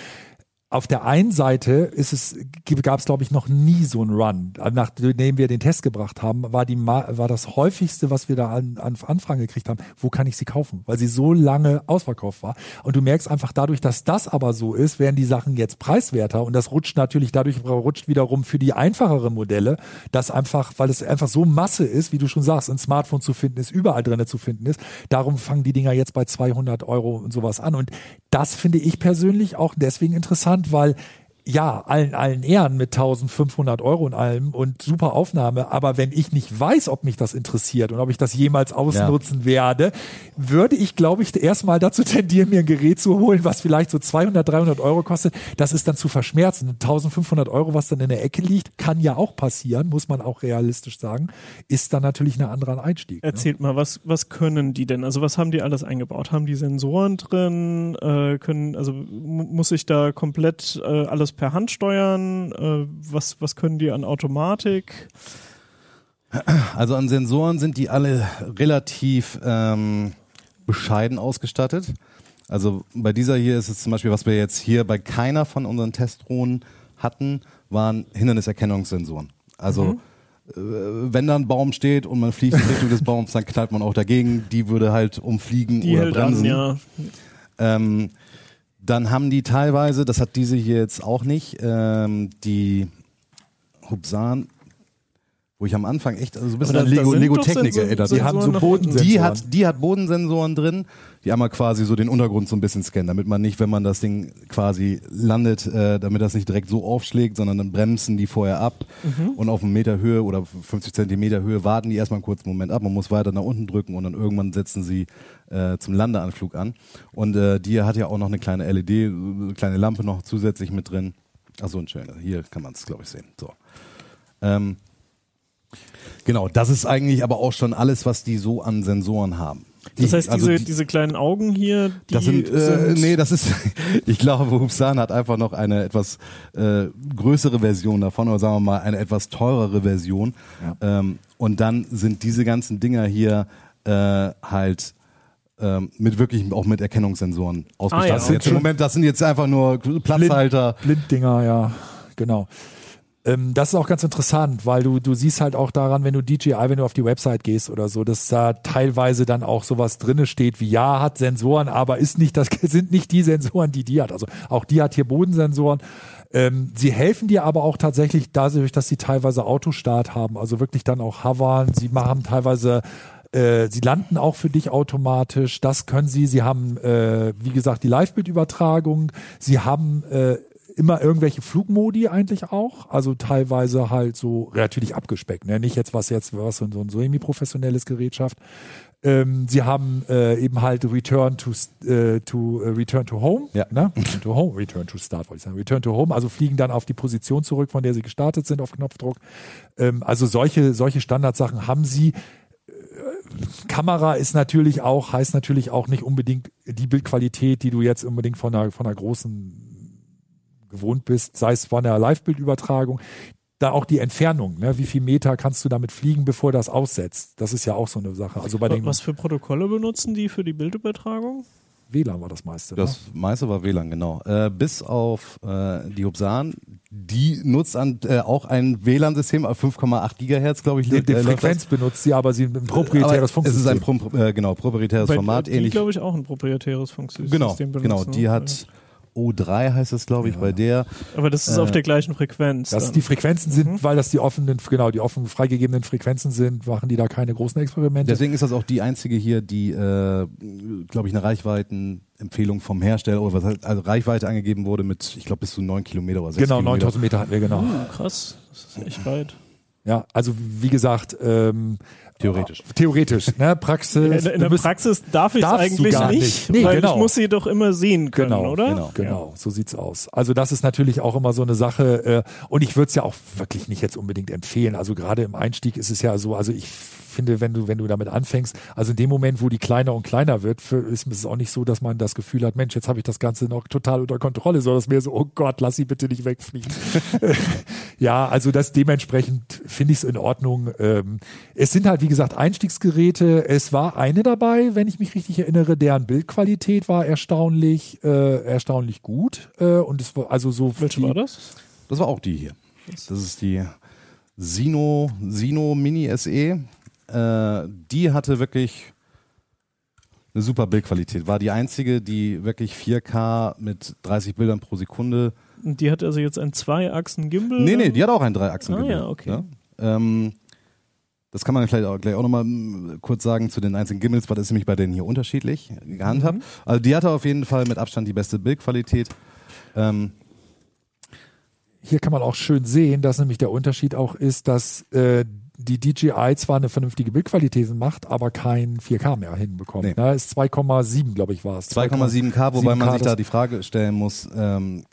auf der einen Seite ist es, gab es, glaube ich, noch nie so einen Run. Nachdem wir den Test gebracht haben, war, die, war das häufigste, was wir da an, an Anfragen gekriegt haben, wo kann ich sie kaufen? Weil sie so lange ausverkauft war. Und du merkst einfach dadurch, dass das aber so ist, werden die Sachen jetzt preiswerter und das rutscht natürlich dadurch rutscht wiederum für die einfacheren Modelle, dass einfach, weil es einfach so Masse ist, wie du schon sagst, ein Smartphone zu finden ist, überall drinne zu finden ist. Darum fangen die Dinger jetzt bei 200 Euro und sowas an. Und das finde ich persönlich auch deswegen interessant, weil ja, allen, allen Ehren mit 1500 Euro und allem und super Aufnahme. Aber wenn ich nicht weiß, ob mich das interessiert und ob ich das jemals ausnutzen werde, würde ich, glaube ich, erstmal dazu tendieren, mir ein Gerät zu holen, was vielleicht so 200, 300 Euro kostet. Das ist dann zu verschmerzen. 1500 Euro, was dann in der Ecke liegt, kann ja auch passieren, muss man auch realistisch sagen, ist dann natürlich ein anderer Einstieg. Ne? Erzählt mal, was, was können die denn? Also was haben die alles eingebaut? Haben die Sensoren drin? Äh, können, also mu- muss ich da komplett äh, alles per Hand steuern? Äh, was, was können die an Automatik? Also an Sensoren sind die alle relativ ähm, bescheiden ausgestattet. Also bei dieser hier ist es zum Beispiel, was wir jetzt hier bei keiner von unseren Testdrohnen hatten, waren Hinderniserkennungssensoren. Also äh, wenn da ein Baum steht und man fliegt in Richtung des Baums, dann knallt man auch dagegen. Die würde halt umfliegen Die oder bremsen. an, ja. Ähm, dann haben die teilweise, das hat diese hier jetzt auch nicht, ähm, die Hubsan, wo ich am Anfang echt also so ein bisschen an Lego, Lego Technik erinnert. Die haben so. Bodensensoren. Die hat, die hat Bodensensoren drin, die einmal quasi so den Untergrund so ein bisschen scannen, damit man nicht, wenn man das Ding quasi landet, äh, damit das nicht direkt so aufschlägt, sondern dann bremsen die vorher ab und auf einen Meter Höhe oder 50 Zentimeter Höhe warten die erstmal einen kurzen Moment ab. Man muss weiter nach unten drücken und dann irgendwann setzen sie äh, zum Landeanflug an. Und äh, die hat ja auch noch eine kleine LED, eine kleine Lampe noch zusätzlich mit drin. Ach so, ein schöner. Hier kann man es, glaube ich, sehen. So. Ähm, genau, das ist eigentlich aber auch schon alles, was die so an Sensoren haben. Das heißt, also diese, die- diese kleinen Augen hier, die das sind, äh, nee, das ist, <laughs> ich glaube, Hubsan hat einfach noch eine etwas äh, größere Version davon oder sagen wir mal eine etwas teurere Version. Ähm, und dann sind diese ganzen Dinger hier äh, halt ähm, mit wirklich auch mit Erkennungssensoren ausgestattet. Ah, ja, Moment, das sind jetzt einfach nur Platzhalter. Blinddinger, ja, genau. Ähm, das ist auch ganz interessant, weil du, du siehst halt auch daran, wenn du DJI, wenn du auf die Website gehst oder so, dass da teilweise dann auch sowas drinne steht wie ja, hat Sensoren, aber ist nicht, das <laughs> sind nicht die Sensoren, die die hat. Also auch die hat hier Bodensensoren. Ähm, sie helfen dir aber auch tatsächlich dadurch, dass sie teilweise Autostart haben, also wirklich dann auch hovern. Sie machen teilweise äh, sie landen auch für dich automatisch. Das können sie. Sie haben, äh, wie gesagt, die Live-Bildübertragung. Sie haben äh, immer irgendwelche Flugmodi eigentlich auch. Also teilweise halt so natürlich abgespeckt. Ne? Nicht jetzt was jetzt was so ein semi-professionelles Gerät schafft. Ähm, sie haben äh, eben halt Return to äh, to äh, Return to Home, Ja. ne? Return to Home, Return to Start wollte ich sagen, Return to Home, also fliegen dann auf die Position zurück, von der sie gestartet sind auf Knopfdruck. Ähm, also solche solche Standardsachen haben sie. Kamera ist natürlich auch, heißt natürlich auch nicht unbedingt die Bildqualität, die du jetzt unbedingt von einer, von einer großen gewohnt bist, sei es von der Live-Bildübertragung. Da auch die Entfernung, ne? wie viel Meter kannst du damit fliegen, bevor das aussetzt? Das ist ja auch so eine Sache. Also bei den Was für Protokolle benutzen die für die Bildübertragung? WLAN war das meiste. Das meiste war WLAN, genau. Äh, bis auf äh, die Hubsan, die nutzt an, äh, auch ein WLAN-System auf 5,8 Gigahertz, glaube ich. ne? die, die äh, Frequenz benutzt sie, aber sie ein proprietäres Aber Es ist ein Funksystem. Pro, äh, genau, proprietäres Weil Format, die, ähnlich. glaube ich, auch ein proprietäres Funksystem genau, benutzen. genau. Die ne? hat O3 heißt es, glaube ich, bei der. Aber das ist äh, auf der gleichen Frequenz. Dass dann. die Frequenzen sind, Mhm. weil das die offenen, genau, die offen freigegebenen Frequenzen sind, machen die da keine großen Experimente. Deswegen ist das auch die einzige hier, die, äh, glaube ich, eine Reichweitenempfehlung vom Hersteller oder was heißt, also Reichweite angegeben wurde mit, ich glaube, bis zu 9 Kilometer oder 6 genau, Kilometer. 9000 Meter hatten wir, genau. Uh, krass, das ist echt weit. Ja, also wie gesagt, ähm, Theoretisch. Theoretisch, ne? Praxis. In, in der bist- Praxis darf ich eigentlich gar nicht, nicht. Nee, weil genau. ich muss sie doch immer sehen können, Genau, oder? genau. Genau, so sieht's aus. Also das ist natürlich auch immer so eine Sache äh, und ich würde es ja auch wirklich nicht jetzt unbedingt empfehlen. Also gerade im Einstieg ist es ja so, also ich finde, wenn du wenn du damit anfängst, also in dem Moment, wo die kleiner und kleiner wird, für, ist es auch nicht so, dass man das Gefühl hat, Mensch, jetzt habe ich das Ganze noch total unter Kontrolle, sondern es ist mehr so, oh Gott, lass sie bitte nicht wegfliegen. <laughs> <laughs> ja, also das dementsprechend finde ich es in Ordnung. Ähm, es sind halt wie gesagt Einstiegsgeräte. Es war eine dabei, wenn ich mich richtig erinnere, deren Bildqualität war erstaunlich äh, erstaunlich gut äh, und es war also so Welche die- war das? Das war auch die hier. Das ist die Sino, Sino Mini SE. Äh, die hatte wirklich eine super Bildqualität. War die einzige, die wirklich 4K mit 30 Bildern pro Sekunde. Und die hat also jetzt ein Zwei-Achsen-Gimbal? Nee, nee, die hat auch einen Dreiachsen. Ah, ja, okay. Ähm, das kann man vielleicht auch, gleich auch nochmal kurz sagen zu den einzelnen Gimbals, weil das ist nämlich bei denen hier unterschiedlich gehandhabt. Mhm. Also die hatte auf jeden Fall mit Abstand die beste Bildqualität. Ähm, hier kann man auch schön sehen, dass nämlich der Unterschied auch ist, dass äh, die DJI zwar eine vernünftige Bildqualität macht, aber kein 4K mehr hinbekommt. Nee. Ne, ist 2,7, glaube ich, war es. 2,7K, wobei man 7K, sich da die Frage stellen muss, ähm,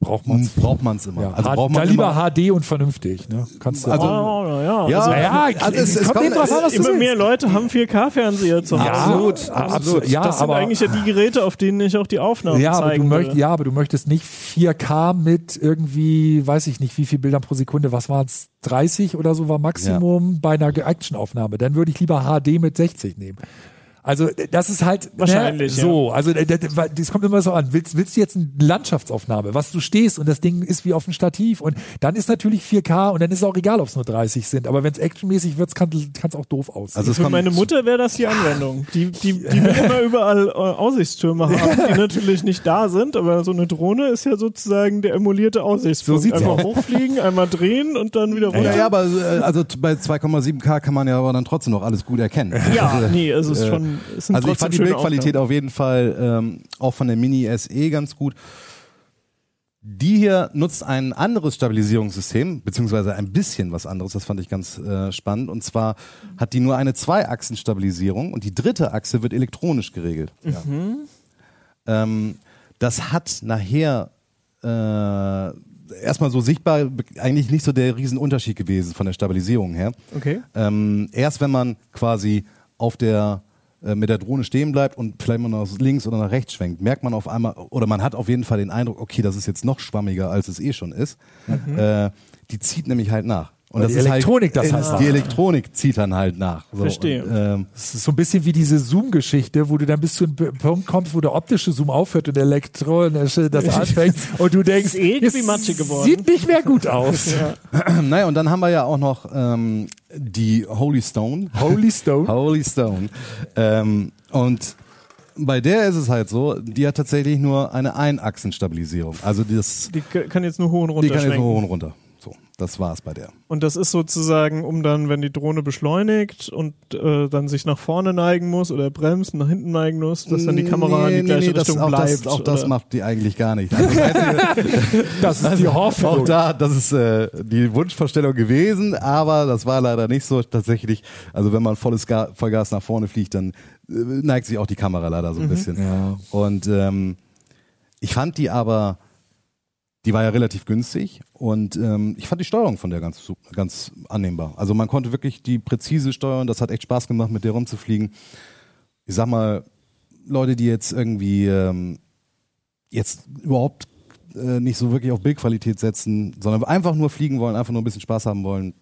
braucht man braucht man es immer? Ja, also braucht da man lieber immer, HD und vernünftig. Ne? Kannst du Also- Oh, ja. Ja, also, ja, also es- es kommt kommt- drauf an, was immer mehr Leute haben 4K-Fernseher zu Hause. Ja, Absolut, absolut. Ja, das sind aber, eigentlich ja die Geräte, auf denen ich auch die Aufnahmen ja, aber du zeigen möcht, ja, aber du möchtest nicht 4K mit irgendwie, weiß ich nicht, wie viel Bildern pro Sekunde, was waren es, 30 oder so war Maximum bei einer Actionaufnahme. Dann würde ich lieber HD mit 60 nehmen. Also das ist halt Wahrscheinlich, ne, so. Also das, das kommt immer so an. Willst, willst du jetzt eine Landschaftsaufnahme, was du stehst und das Ding ist wie auf dem Stativ und dann ist natürlich 4K und dann ist es auch egal, ob es nur 30 sind. Aber wenn es actionmäßig wird, kann es auch doof aussehen. Also Für meine Mutter wäre das die Anwendung. Die, die, die will immer überall äh, Aussichtstürme haben, die natürlich nicht da sind, aber so eine Drohne ist ja sozusagen der emulierte Aussichtspunkt. So sieht's Einfach aus. hochfliegen, einmal drehen und dann wieder runter. ja, ja, aber äh, also bei 2,7K kann man ja aber dann trotzdem noch alles gut erkennen. Ja, nee, es ist Äh, schon. Es sind Also ich fand die Bildqualität auf jeden Fall ähm, auch von der Mini SE ganz gut. Die hier nutzt ein anderes Stabilisierungssystem, beziehungsweise ein bisschen was anderes, das fand ich ganz äh, spannend. Und zwar hat die nur eine Zwei-Achsen-Stabilisierung und die dritte Achse wird elektronisch geregelt. Ähm, das hat nachher äh, erstmal so sichtbar eigentlich nicht so der Riesenunterschied gewesen von der Stabilisierung her. Okay. Ähm, erst wenn man quasi auf der äh, mit der Drohne stehen bleibt und vielleicht mal nach links oder nach rechts schwenkt, merkt man auf einmal, oder man hat auf jeden Fall den Eindruck, okay, das ist jetzt noch schwammiger, als es eh schon ist. Äh, die zieht nämlich halt nach. Und Weil das die ist Elektronik halt, das halt äh, macht. Die Elektronik zieht dann halt nach. So, Verstehe. Und, ähm, Das ist so ein bisschen wie diese Zoom-Geschichte, wo du dann bis zu einem Punkt kommst, wo der optische Zoom aufhört und der elektronische das <laughs> anfängt und du denkst, Ist irgendwie es matschig geworden. sieht nicht mehr gut aus. <laughs> <clears throat> naja, und dann haben wir ja auch noch ähm, die Holy Stone. Holy Stone. <laughs> Holy Stone. Ähm, und bei der ist es halt so, die hat tatsächlich nur eine Einachsenstabilisierung. Also das, Die kann jetzt nur hoch und die runter kann jetzt nur hoch und runter. Das war's bei der. Und das ist sozusagen, um dann, wenn die Drohne beschleunigt und äh, dann sich nach vorne neigen muss oder bremst, nach hinten neigen muss, dass dann die Kamera in die gleiche das, Richtung auch bleibt. Das, auch das macht die eigentlich gar nicht. <laughs> Also, das Einzige- Das ist die <laughs> Hoffnung. Auch da, das ist äh, die Wunschvorstellung gewesen, aber das war leider nicht so tatsächlich. Also wenn man volles Ga Vollgas nach vorne fliegt, dann äh, neigt sich auch die Kamera leider so ein bisschen. Ja. Und ähm, ich fand die aber, die war ja relativ günstig und ähm, ich fand die Steuerung von der ganz, ganz annehmbar. Also man konnte wirklich die präzise steuern, das hat echt Spaß gemacht, mit der rumzufliegen. Ich sag mal, Leute, die jetzt irgendwie ähm, jetzt überhaupt äh, nicht so wirklich auf Bildqualität setzen, sondern einfach nur fliegen wollen, einfach nur ein bisschen Spaß haben wollen.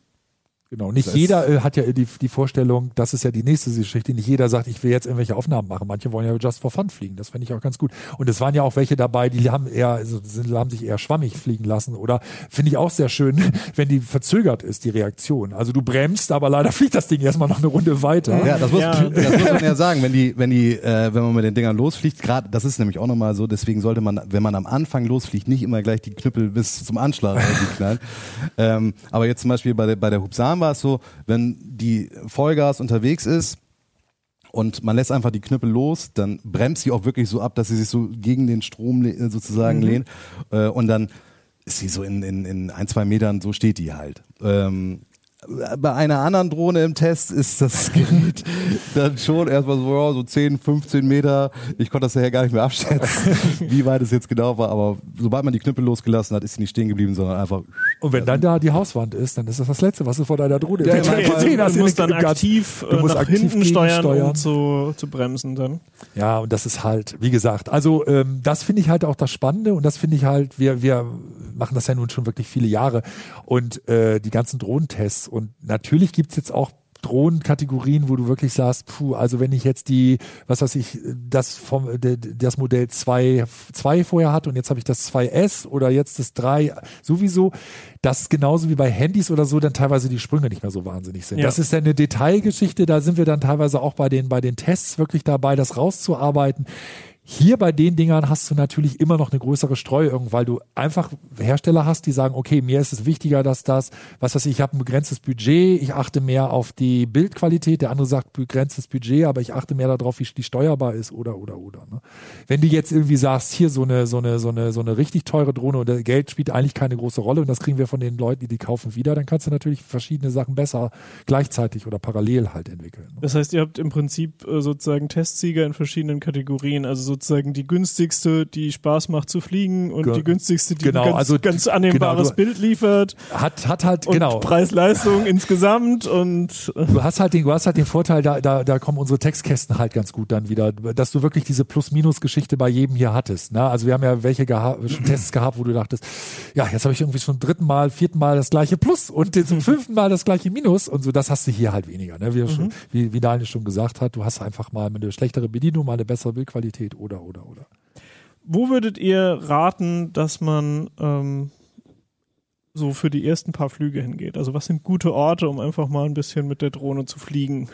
Genau, nicht Das- jeder äh, hat ja die, die Vorstellung, das ist ja die nächste Geschichte, nicht jeder sagt, ich will jetzt irgendwelche Aufnahmen machen. Manche wollen ja just for fun fliegen, das finde ich auch ganz gut. Und es waren ja auch welche dabei, die haben eher, also sind, haben sich eher schwammig fliegen lassen oder finde ich auch sehr schön, <laughs> wenn die verzögert ist, die Reaktion. Also du bremst, aber leider <laughs> fliegt das Ding erstmal noch eine Runde weiter. Ja, das muss, Ja. das muss man <laughs> ja sagen, wenn die, wenn die, äh, wenn man mit den Dingern losfliegt, gerade, das ist nämlich auch nochmal so, deswegen sollte man, wenn man am Anfang losfliegt, nicht immer gleich die Knüppel bis zum Anschlag knallen. Ähm, aber jetzt zum Beispiel bei der, bei der Hubsan war es so, wenn die Vollgas unterwegs ist, und man lässt einfach die Knüppel los, dann bremst sie auch wirklich so ab, dass sie sich so gegen den Strom le- sozusagen lehnt. Äh, und dann ist sie so in, in, in ein, zwei Metern, so steht die halt. Ähm, bei einer anderen Drohne im Test ist das <laughs> Gerät dann schon erstmal so, so 10, 15 Meter. Ich konnte das ja gar nicht mehr abschätzen, <laughs> wie weit es jetzt genau war. Aber sobald man die Knüppel losgelassen hat, ist sie nicht stehen geblieben, sondern einfach. Und wenn dann da die Hauswand ist, dann ist das das Letzte, was du vor deiner Drohne Ja, gesehen hast. du musst dann aktiv Du äh, musst nach aktiv hinten steuern, gegensteuern. um zu, zu bremsen dann. Ja, und das ist halt, wie gesagt, also ähm, das finde ich halt auch das Spannende und das finde ich halt, wir, wir machen das ja nun schon wirklich viele Jahre und äh, die ganzen Drohnentests und natürlich gibt's jetzt auch Drohnenkategorien, wo du wirklich sagst, puh, also wenn ich jetzt die, was weiß ich, das vom das Modell 2, 2 vorher hatte und jetzt habe ich das 2S oder jetzt das 3, sowieso, das genauso wie bei Handys oder so dann teilweise die Sprünge nicht mehr so wahnsinnig sind. Ja. Das ist dann eine Detailgeschichte, da sind wir dann teilweise auch bei den, bei den Tests wirklich dabei, das rauszuarbeiten. Hier bei den Dingern hast du natürlich immer noch eine größere Streuung, weil du einfach Hersteller hast, die sagen, okay, mir ist es wichtiger, dass das, was weiß ich, ich habe ein begrenztes Budget, ich achte mehr auf die Bildqualität, der andere sagt begrenztes Budget, aber ich achte mehr darauf, wie die steuerbar ist oder oder oder. Ne? Wenn du jetzt irgendwie sagst, hier so eine so eine so eine so eine richtig teure Drohne und Geld spielt eigentlich keine große Rolle und das kriegen wir von den Leuten, die die kaufen, wieder, dann kannst du natürlich verschiedene Sachen besser gleichzeitig oder parallel halt entwickeln. Ne? Das heißt, ihr habt im Prinzip äh, sozusagen Testsieger in verschiedenen Kategorien. Also sozusagen die günstigste, die Spaß macht zu fliegen und Ge- die günstigste, die genau, ein ganz, also ganz genau, annehmbares du- Bild liefert Hat hat halt genau Preis-Leistung <laughs> insgesamt und äh, Du hast halt den, du hast halt den Vorteil, da, da, da kommen unsere Textkästen halt ganz gut dann wieder, dass du wirklich diese Plus-Minus-Geschichte bei jedem hier hattest. Ne? Also wir haben ja welche geha schon Tests gehabt, wo du dachtest, ja, jetzt habe ich irgendwie schon dritten Mal, vierten Mal das gleiche Plus und zum <laughs> fünften Mal das gleiche Minus und so, das hast du hier halt weniger. Ne? Wie, schon, wie, wie Daniel schon gesagt hat, du hast einfach mal eine schlechtere Bedienung, mal eine bessere Bildqualität oder, oder, oder. Wo würdet ihr raten, dass man ähm, so für die ersten paar Flüge hingeht? Also was sind gute Orte, um einfach mal ein bisschen mit der Drohne zu fliegen?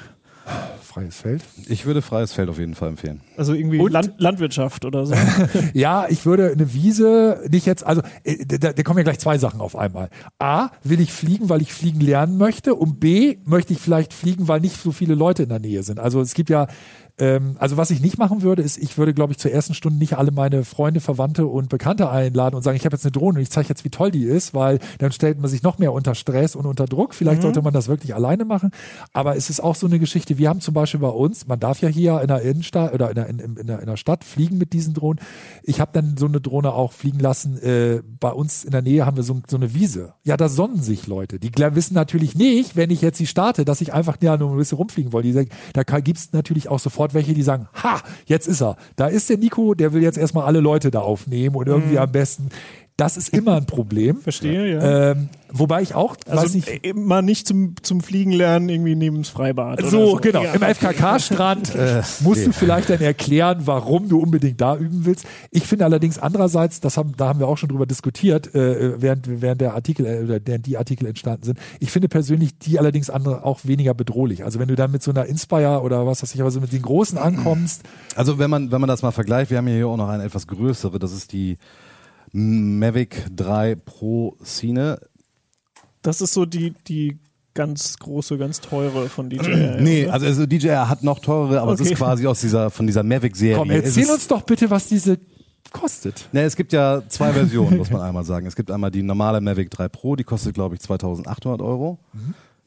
Freies Feld. Ich würde freies Feld auf jeden Fall empfehlen. Also irgendwie Land Landwirtschaft oder so. <laughs> Ja, ich würde eine Wiese nicht jetzt, also äh, da, da kommen ja gleich zwei Sachen auf einmal. A, will ich fliegen, weil ich fliegen lernen möchte und B, möchte ich vielleicht fliegen, weil nicht so viele Leute in der Nähe sind. Also es gibt ja ähm, also was ich nicht machen würde, ist, ich würde, glaube ich, zur ersten Stunde nicht alle meine Freunde, Verwandte und Bekannte einladen und sagen, ich habe jetzt eine Drohne und ich zeige jetzt, wie toll die ist, weil dann stellt man sich noch mehr unter Stress und unter Druck. Vielleicht sollte man das wirklich alleine machen. Aber es ist auch so eine Geschichte. Wir haben zum Beispiel bei uns, man darf ja hier in der Innenstadt oder in der, in, in der, in der Stadt fliegen mit diesen Drohnen. Ich habe dann so eine Drohne auch fliegen lassen. Äh, bei uns in der Nähe haben wir so, so eine Wiese. Ja, da sonnen sich Leute. Die wissen natürlich nicht, wenn ich jetzt sie starte, dass ich einfach ja, nur ein bisschen rumfliegen wollte. Da gibt es natürlich auch sofort welche, die sagen, ha, jetzt ist er. Da ist der Nico, der will jetzt erstmal alle Leute da aufnehmen und irgendwie am besten Das ist immer ein Problem. <laughs> Verstehe, ja. Ähm, wobei ich auch, weiß also nicht, äh, mal nicht zum, zum Fliegen lernen, irgendwie neben das Freibad. oder So, genau. Ja. Im FKK-Strand <laughs> äh, musst du vielleicht dann erklären, warum du unbedingt da üben willst. Ich finde allerdings andererseits, das haben, da haben wir auch schon drüber diskutiert, äh, während, während der Artikel äh, oder während die Artikel entstanden sind. Ich finde persönlich die allerdings andere auch weniger bedrohlich. Also wenn du dann mit so einer Inspire oder was weiß ich, aber so mit den großen ankommst, Also wenn man, wenn man das mal vergleicht, wir haben hier auch noch eine etwas größere, das ist die Mavic 3 Pro Cine. Das ist so die, die ganz große, ganz teure von DJI. <clears throat> Nee, oder? also, also DJI hat noch teurere, aber es Okay. ist quasi aus dieser, von dieser Mavic-Serie. komm, Es erzähl uns doch bitte, was diese kostet. Ne, es gibt ja zwei Versionen, muss man einmal sagen. Es gibt einmal die normale Mavic 3 Pro, die kostet, glaube ich, 2800 Euro.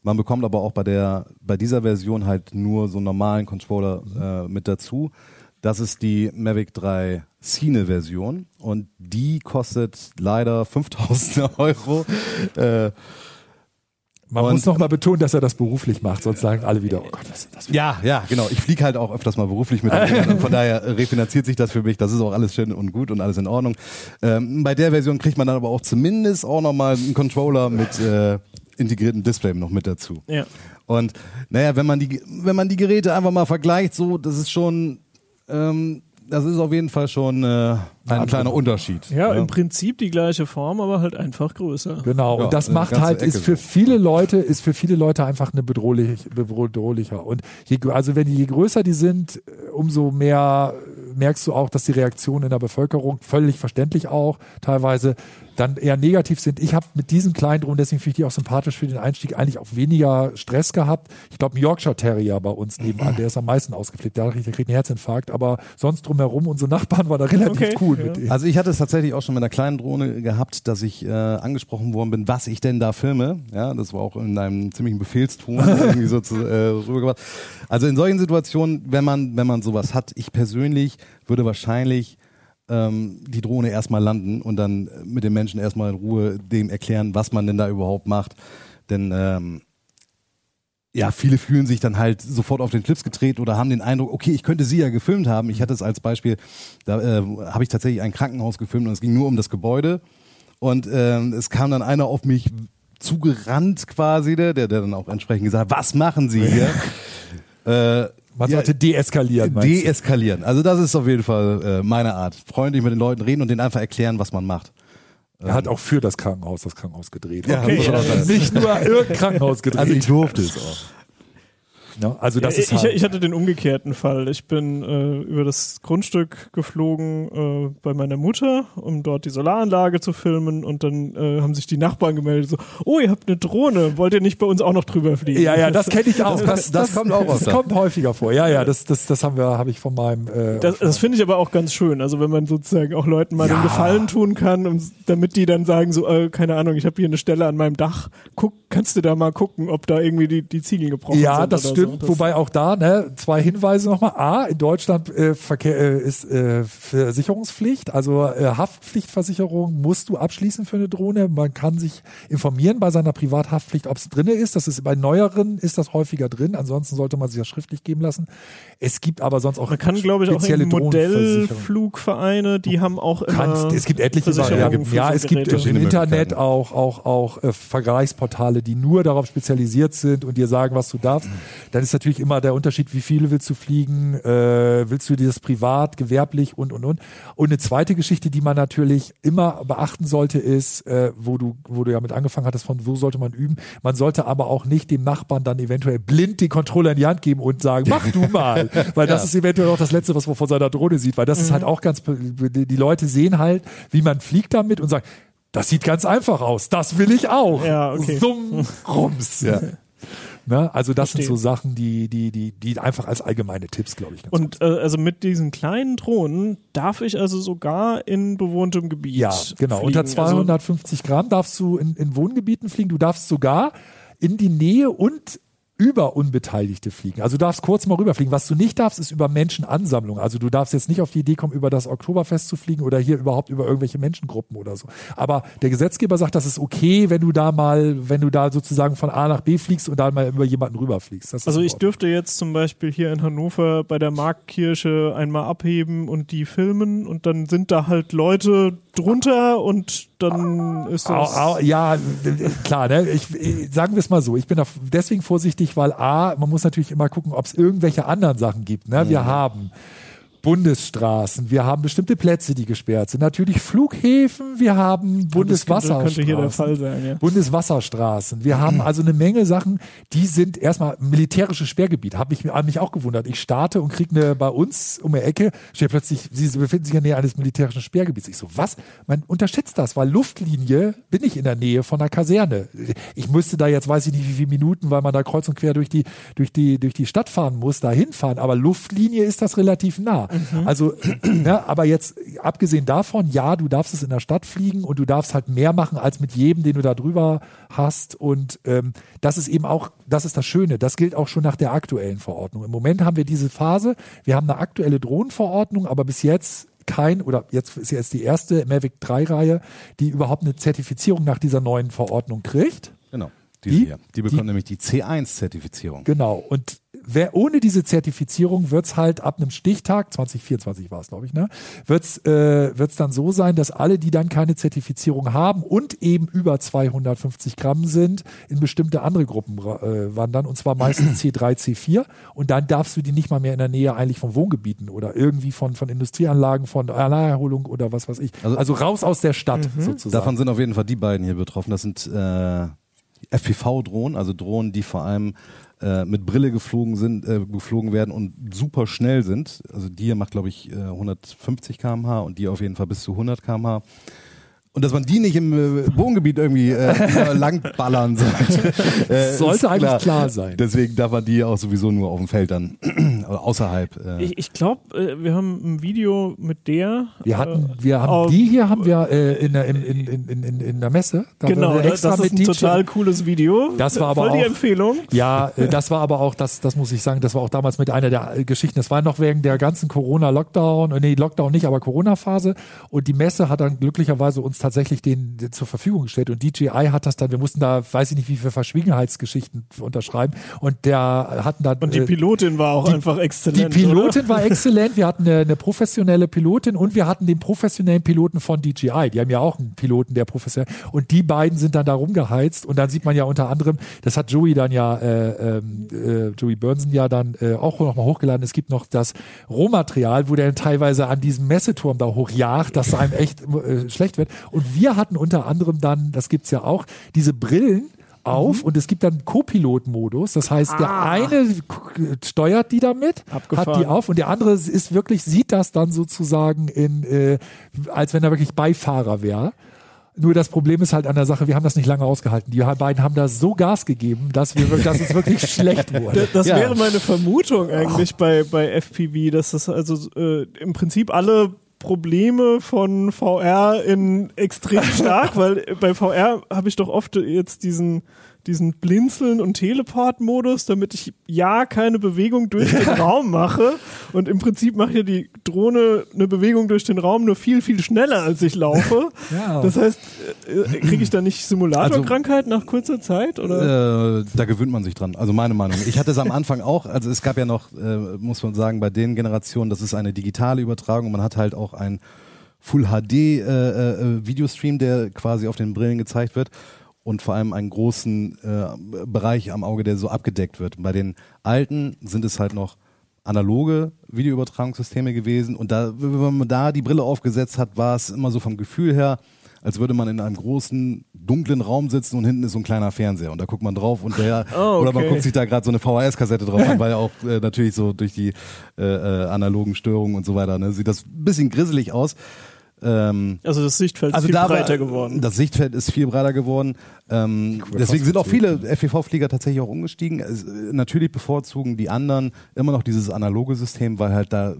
Man bekommt aber auch bei der, bei dieser Version halt nur so einen normalen Controller äh, mit dazu. Das ist die Mavic 3 Cine Version und die kostet leider <laughs> 5000 Euro. Äh, Man Und- muss noch mal betonen, dass er das beruflich macht, sonst sagen alle wieder, oh Gott, was ist das für Ja, ja, genau. Ich fliege halt auch öfters mal beruflich mit. und Von daher refinanziert sich das für mich. Das ist auch alles schön und gut und alles in Ordnung. Ähm, bei der Version kriegt man dann aber auch zumindest auch nochmal einen Controller mit äh, integriertem Display noch mit dazu. Ja. Und naja, wenn man die, wenn man die Geräte einfach mal vergleicht, so, das ist schon, ähm, das ist auf jeden Fall schon äh, ein kleiner Unterschied. Ja, im Prinzip die gleiche Form, aber halt einfach größer. Genau, Ja, und das macht halt, Ecke ist für so. viele Leute, ist für viele Leute einfach eine bedrohlich, bedrohlicher. Und je, also wenn die, je größer die sind, umso mehr merkst du auch, dass die Reaktionen in der Bevölkerung, völlig verständlich auch, teilweise dann eher negativ sind. Ich habe mit diesen kleinen Drohnen, deswegen finde ich die auch sympathisch für den Einstieg, eigentlich auch weniger Stress gehabt. Ich glaube, ein Yorkshire Terrier bei uns nebenan, der ist am meisten ausgeflippt. Der, der kriegt einen Herzinfarkt, aber sonst drumherum, unsere Nachbarn waren da relativ Okay, cool ja. mit denen. Also ich hatte es tatsächlich auch schon mit einer kleinen Drohne gehabt, dass ich äh, angesprochen worden bin, was ich denn da filme. Ja, das war auch in einem ziemlichen Befehlston <laughs> irgendwie so zu, äh, rübergebracht. Also in solchen Situationen, wenn man wenn man sowas hat, ich persönlich würde wahrscheinlich ähm, die Drohne erstmal landen und dann mit den Menschen erstmal in Ruhe dem erklären, was man denn da überhaupt macht. Denn ähm, ja, viele fühlen sich dann halt sofort auf den Clips gedreht oder haben den Eindruck, okay, ich könnte sie ja gefilmt haben. Ich hatte es als Beispiel, da äh, habe ich tatsächlich ein Krankenhaus gefilmt und es ging nur um das Gebäude. Und ähm, es kam dann einer auf mich zugerannt quasi, der, der dann auch entsprechend gesagt hat, was machen Sie hier? <laughs> äh, Man ja, sollte deeskalieren. deeskalieren. Also das ist auf jeden Fall äh, meine Art. Freundlich mit den Leuten reden und denen einfach erklären, was man macht. Er hat auch für das Krankenhaus das Krankenhaus gedreht. Ja, Okay. Nicht nur irgendein Krankenhaus gedreht. Also ich durfte es auch. Ja, also das ja, ist ich, halt, ich hatte den umgekehrten Fall. Ich bin äh, über das Grundstück geflogen äh, bei meiner Mutter, um dort die Solaranlage zu filmen und dann äh, haben sich die Nachbarn gemeldet so, oh, ihr habt eine Drohne, wollt ihr nicht bei uns auch noch drüber fliegen? ja, ja, das kenne ich auch. Das, das kommt auch Das kommt häufiger vor. Ja, ja, das, das, das haben wir, habe ich von meinem. Äh, Das, das finde ich aber auch ganz schön. Also wenn man sozusagen auch Leuten mal Ja. den Gefallen tun kann, und, damit die dann sagen so, äh, keine Ahnung, ich habe hier eine Stelle an meinem Dach, guck, kannst du da mal gucken, ob da irgendwie die, die Ziegel gebrochen sind? ja, das stimmt. So. Das, Wobei auch da ne, zwei Hinweise nochmal. A, in Deutschland äh, Verkehr, äh, ist äh, Versicherungspflicht, also äh, Haftpflichtversicherung musst du abschließen für eine Drohne. Man kann sich informieren bei seiner Privathaftpflicht, ob es drinne ist. Das ist bei neueren ist das häufiger drin. Ansonsten sollte man sich das schriftlich geben lassen. Es gibt aber sonst auch man kann, glaube ich, auch spezielle in. Modellflugvereine, die haben auch immer kannst, es gibt etliche Versicherungen Varianten. Ja, es gibt im Internet auch, auch, auch äh, Vergleichsportale, die nur darauf spezialisiert sind und dir sagen, was du darfst. Dann ist natürlich immer der Unterschied, wie viele willst du fliegen, äh, willst du dir das privat, gewerblich und, und, und. Und eine zweite Geschichte, die man natürlich immer beachten sollte, ist, äh, wo du, wo du ja mit angefangen hattest, von wo sollte man üben. Man sollte aber auch nicht dem Nachbarn dann eventuell blind den Controller in die Hand geben und sagen, mach du mal. <laughs> Weil das ist eventuell auch das Letzte, was man von seiner Drohne sieht. Weil das ist halt auch ganz, die die Leute sehen halt, wie man fliegt damit und sagen, das sieht ganz einfach aus. Das will ich auch. Ja, okay. Summ, Rums. Ja. Ne? Also das sind Verstehe. so Sachen, die, die, die, die einfach als allgemeine Tipps, glaube ich, Und äh, also mit diesen kleinen Drohnen darf ich also sogar in bewohntem Gebiet Ja, genau. fliegen. Unter Also, 250 Gramm darfst du in, in Wohngebieten fliegen. Du darfst sogar in die Nähe und über Unbeteiligte fliegen. Also du darfst kurz mal rüberfliegen. Was du nicht darfst, ist über Menschenansammlungen. Also du darfst jetzt nicht auf die Idee kommen, über das Oktoberfest zu fliegen oder hier überhaupt über irgendwelche Menschengruppen oder so. Aber der Gesetzgeber sagt, das ist okay, wenn du da mal, wenn du da sozusagen von A nach B fliegst und da mal über jemanden rüberfliegst. Das also ich dürfte jetzt zum Beispiel hier in Hannover bei der Marktkirche einmal abheben und die filmen und dann sind da halt Leute, drunter und dann ist Au, das. au, ja, klar, ne? ich, ich, sagen wir es mal so. Ich bin da deswegen vorsichtig, weil A, man muss natürlich immer gucken, ob es irgendwelche anderen Sachen gibt. Ne? Wir haben Bundesstraßen, wir haben bestimmte Plätze, die gesperrt sind. Natürlich Flughäfen, wir haben das könnte, Bundeswasserstraßen. sein, ja. Bundeswasserstraßen. Wir haben <clears throat> also eine Menge Sachen, die sind erstmal militärische Sperrgebiet. Habe ich mich auch gewundert. Ich starte und kriege eine bei uns um die Ecke, steht plötzlich, sie befinden sich in der Nähe eines militärischen Sperrgebiets. Ich so, was? Man unterschätzt das, weil Luftlinie bin ich in der Nähe von der Kaserne. Ich müsste da jetzt, weiß ich nicht, wie viele Minuten, weil man da kreuz und quer durch die, durch die, durch die Stadt fahren muss, da hinfahren. Aber Luftlinie ist das relativ nah. Also, ja, <clears throat> aber jetzt, abgesehen davon, ja, du darfst es in der Stadt fliegen und du darfst halt mehr machen als mit jedem, den du da drüber hast. Und ähm, das ist eben auch, das ist das Schöne. Das gilt auch schon nach der aktuellen Verordnung. Im Moment haben wir diese Phase. Wir haben eine aktuelle Drohnenverordnung, aber bis jetzt kein, oder jetzt ist jetzt die erste Mavic 3-Reihe, die überhaupt eine Zertifizierung nach dieser neuen Verordnung kriegt. Genau. Die? Die, hier. die bekommt Die- nämlich die C1-Zertifizierung. Genau. Und wer, ohne diese Zertifizierung wird's halt ab einem Stichtag, 2024 war es, glaube ich, ne, wird's äh, wird's dann so sein, dass alle, die dann keine Zertifizierung haben und eben über 250 Gramm sind, in bestimmte andere Gruppen äh, wandern, und zwar meistens <clears throat> C3, C4. Und dann darfst du die nicht mal mehr in der Nähe eigentlich von Wohngebieten oder irgendwie von, von Industrieanlagen, von Naherholung oder was weiß ich. Also, Also- raus aus der Stadt sozusagen. Davon sind auf jeden Fall die beiden hier betroffen. Das sind äh, FPV-Drohnen, also Drohnen, die vor allem äh, mit Brille geflogen sind, äh, geflogen werden und super schnell sind. Also die hier macht, glaube ich, äh, 150 km/h und die auf jeden Fall bis zu 100 km/h. Und dass man die nicht im äh, Wohngebiet irgendwie äh, <laughs> langballern <laughs> sollte. Äh, Sollte eigentlich klar sein. Deswegen darf man die auch sowieso nur auf dem Feld dann <clears throat> oder außerhalb. Äh, Ich, ich glaube, äh, wir haben ein Video mit der. Wir hatten, wir haben auf- die hier haben wir äh, in, der, in, in, in, in, in der Messe. Da Genau, das ist ein DJ total cooles Video. Das war aber Voll die auch- Empfehlung. Ja, äh, das war aber auch, das, das muss ich sagen, das war auch damals mit einer der äh, Geschichten. Das war noch wegen der ganzen Corona-Lockdown, äh, nee, Lockdown nicht, aber Corona-Phase. Und die Messe hat dann glücklicherweise uns tatsächlich den, den zur Verfügung gestellt. Und DJI hat das dann, wir mussten da, weiß ich nicht, wie viele Verschwiegenheitsgeschichten unterschreiben. Und der hatten dann. Und die äh, Pilotin war auch die- einfach Die exzellent. Pilotin oder? war <laughs> exzellent. Wir hatten eine, eine professionelle Pilotin und wir hatten den professionellen Piloten von DJI. Die haben ja auch einen Piloten, der professionell. Und die beiden sind dann da rumgeheizt. Und dann sieht man ja unter anderem, das hat Joey dann ja, äh, ähm, äh, Joey Burnson ja dann äh, auch nochmal hochgeladen. Es gibt noch das Rohmaterial, wo der dann teilweise an diesem Messeturm da hochjagt, dass einem echt äh, schlecht wird. Und wir hatten unter anderem dann, das gibt's ja auch, diese Brillen auf Mhm. und es gibt dann Co-Pilot-Modus. Das heißt, der eine steuert die damit, Ah. Abgefahren. hat die auf und der andere ist wirklich, sieht das dann sozusagen in, äh, als wenn er wirklich Beifahrer wäre. Nur das Problem ist halt an der Sache, wir haben das nicht lange ausgehalten. Die beiden haben da so Gas gegeben, dass, wir, dass es wirklich <laughs> schlecht wurde. Das Ja. wäre meine Vermutung eigentlich bei, bei FPV, dass das also äh, im Prinzip alle Probleme von VR in extrem stark, <laughs> weil bei VR habe ich doch oft jetzt diesen diesen Blinzeln- und Teleport-Modus, damit ich ja keine Bewegung durch den <laughs> Raum mache. Und im Prinzip macht ja die Drohne eine Bewegung durch den Raum nur viel, viel schneller, als ich laufe. <laughs> Ja. Das heißt, äh, kriege ich da nicht Simulatorkrankheit nach kurzer Zeit? Oder? Äh, da gewöhnt man sich dran. Also meine Meinung. Ich hatte es am Anfang <laughs> auch. Also es gab ja noch, äh, muss man sagen, bei den Generationen, das ist eine digitale Übertragung. Man hat halt auch ein Full HD äh, äh, Videostream, der quasi auf den Brillen gezeigt wird und vor allem einen großen äh, Bereich am Auge, der so abgedeckt wird. Bei den alten sind es halt noch analoge Videoübertragungssysteme gewesen und da, wenn man da die Brille aufgesetzt hat, war es immer so vom Gefühl her, als würde man in einem großen, dunklen Raum sitzen und hinten ist so ein kleiner Fernseher und da guckt man drauf und der, <laughs> Oh, oder man okay. guckt sich da gerade so eine VHS-Kassette drauf an, weil auch äh, natürlich so durch die äh, äh, analogen Störungen und so weiter, ne, sieht das ein bisschen grisselig aus. Ähm, Also das Sichtfeld ist also viel da war- breiter geworden. Das Sichtfeld ist viel breiter geworden. Ähm, deswegen sind auch viele FPV-Flieger tatsächlich auch umgestiegen. Es, äh, natürlich bevorzugen die anderen immer noch dieses analoge System, weil halt da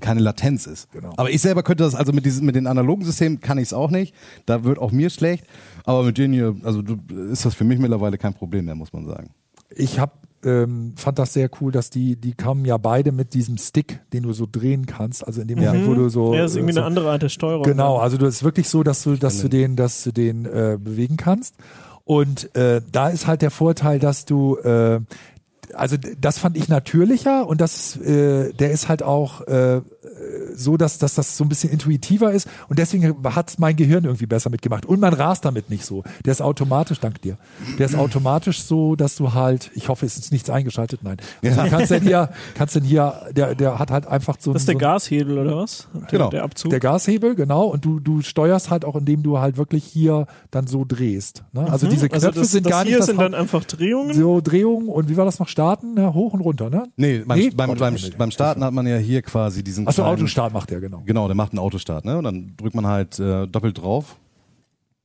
keine Latenz ist. Genau. Aber ich selber könnte das, also mit diesem, mit den analogen Systemen kann ich es auch nicht. Da wird auch mir schlecht. Aber mit denen hier, also du, ist das für mich mittlerweile kein Problem mehr, muss man sagen. ich hab, ähm, fand das sehr cool, dass die, die kamen ja beide mit diesem Stick, den du so drehen kannst. Also in dem Moment, wo du so. ja, das ist irgendwie so, eine andere Art der Steuerung. Genau, also das ist wirklich so, dass du, dass du den, dass du den äh, bewegen kannst. Und äh, da ist halt der Vorteil, dass du, äh, also das fand ich natürlicher und das, äh, der ist halt auch äh, so, dass, dass das so ein bisschen intuitiver ist und deswegen hat mein Gehirn irgendwie besser mitgemacht. Und man rast damit nicht so. Der ist automatisch, dank dir, der ist automatisch so, dass du halt, ich hoffe, es ist nichts eingeschaltet, nein. Also du kannst denn hier, kannst denn hier, der, der hat halt einfach so Das ist der so, Gashebel oder was? Der, Genau. Der Abzug. der Gashebel, genau, und du, du steuerst halt auch, indem du halt wirklich hier dann so drehst. Ne? Also diese Knöpfe also das, sind das gar hier nicht das sind dann einfach Drehungen. so Drehungen und wie war das noch starten? Ne? Hoch und runter, ne? Nee, beim, Nee? beim, beim, Autohimmel. beim Starten hat man ja hier quasi diesen Achso, Autostart macht der, genau. Genau, der macht einen Autostart, ne? Und dann drückt man halt äh, doppelt drauf.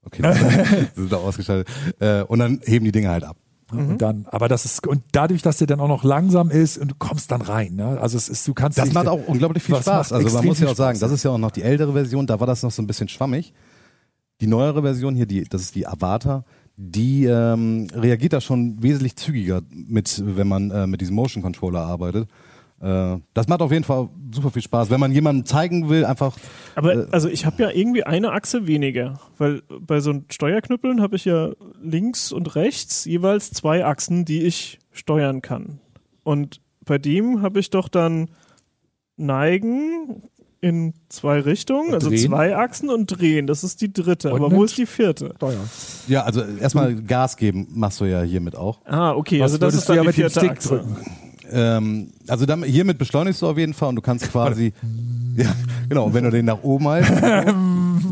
Okay, <laughs> <laughs> das ist da ausgeschaltet. Äh, und dann heben die Dinge halt ab. Und dann, aber das ist, und dadurch, dass der dann auch noch langsam ist und du kommst dann rein, ne? Also es ist, du kannst Das macht auch unglaublich viel Spaß. Also man muss ja auch sagen, das ist ja auch noch die ältere Version, da war das noch so ein bisschen schwammig. Die neuere Version hier, die, das ist die Avatar, die ähm, reagiert da schon wesentlich zügiger mit, wenn man äh, mit diesem Motion Controller arbeitet. Äh, das macht auf jeden Fall super viel Spaß. Wenn man jemandem zeigen will, einfach Aber also ich habe ja irgendwie eine Achse weniger, weil bei so Steuerknüppeln habe ich ja links und rechts jeweils zwei Achsen, die ich steuern kann. Und bei dem habe ich doch dann neigen in zwei Richtungen, also drehen. zwei Achsen und drehen. Das ist die dritte. Und Aber wo ist die vierte? steuern. Ja, also erstmal Gas geben machst du ja hiermit auch. Ah, okay, Was also das ist du dann ja die mit dem vierte Stick Achse. drücken? Ähm, also damit, hiermit beschleunigst du auf jeden Fall und du kannst quasi. Ja, genau. Und wenn du den nach oben halt. <laughs>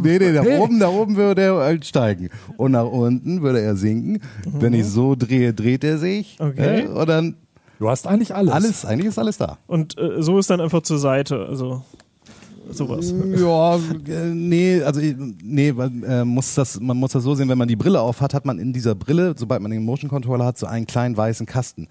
nee, nee, nach oben, nach oben würde er halt steigen. Und nach unten würde er sinken. Wenn ich so drehe, dreht er sich. Okay. Äh, und dann Du hast eigentlich alles. alles, eigentlich ist alles da. Und äh, so ist dann einfach zur Seite, also sowas. Ja, äh, nee, also nee, man, äh, muss das, man muss das so sehen, wenn man die Brille auf hat, hat man in dieser Brille, sobald man den Motion Controller hat, so einen kleinen weißen Kasten.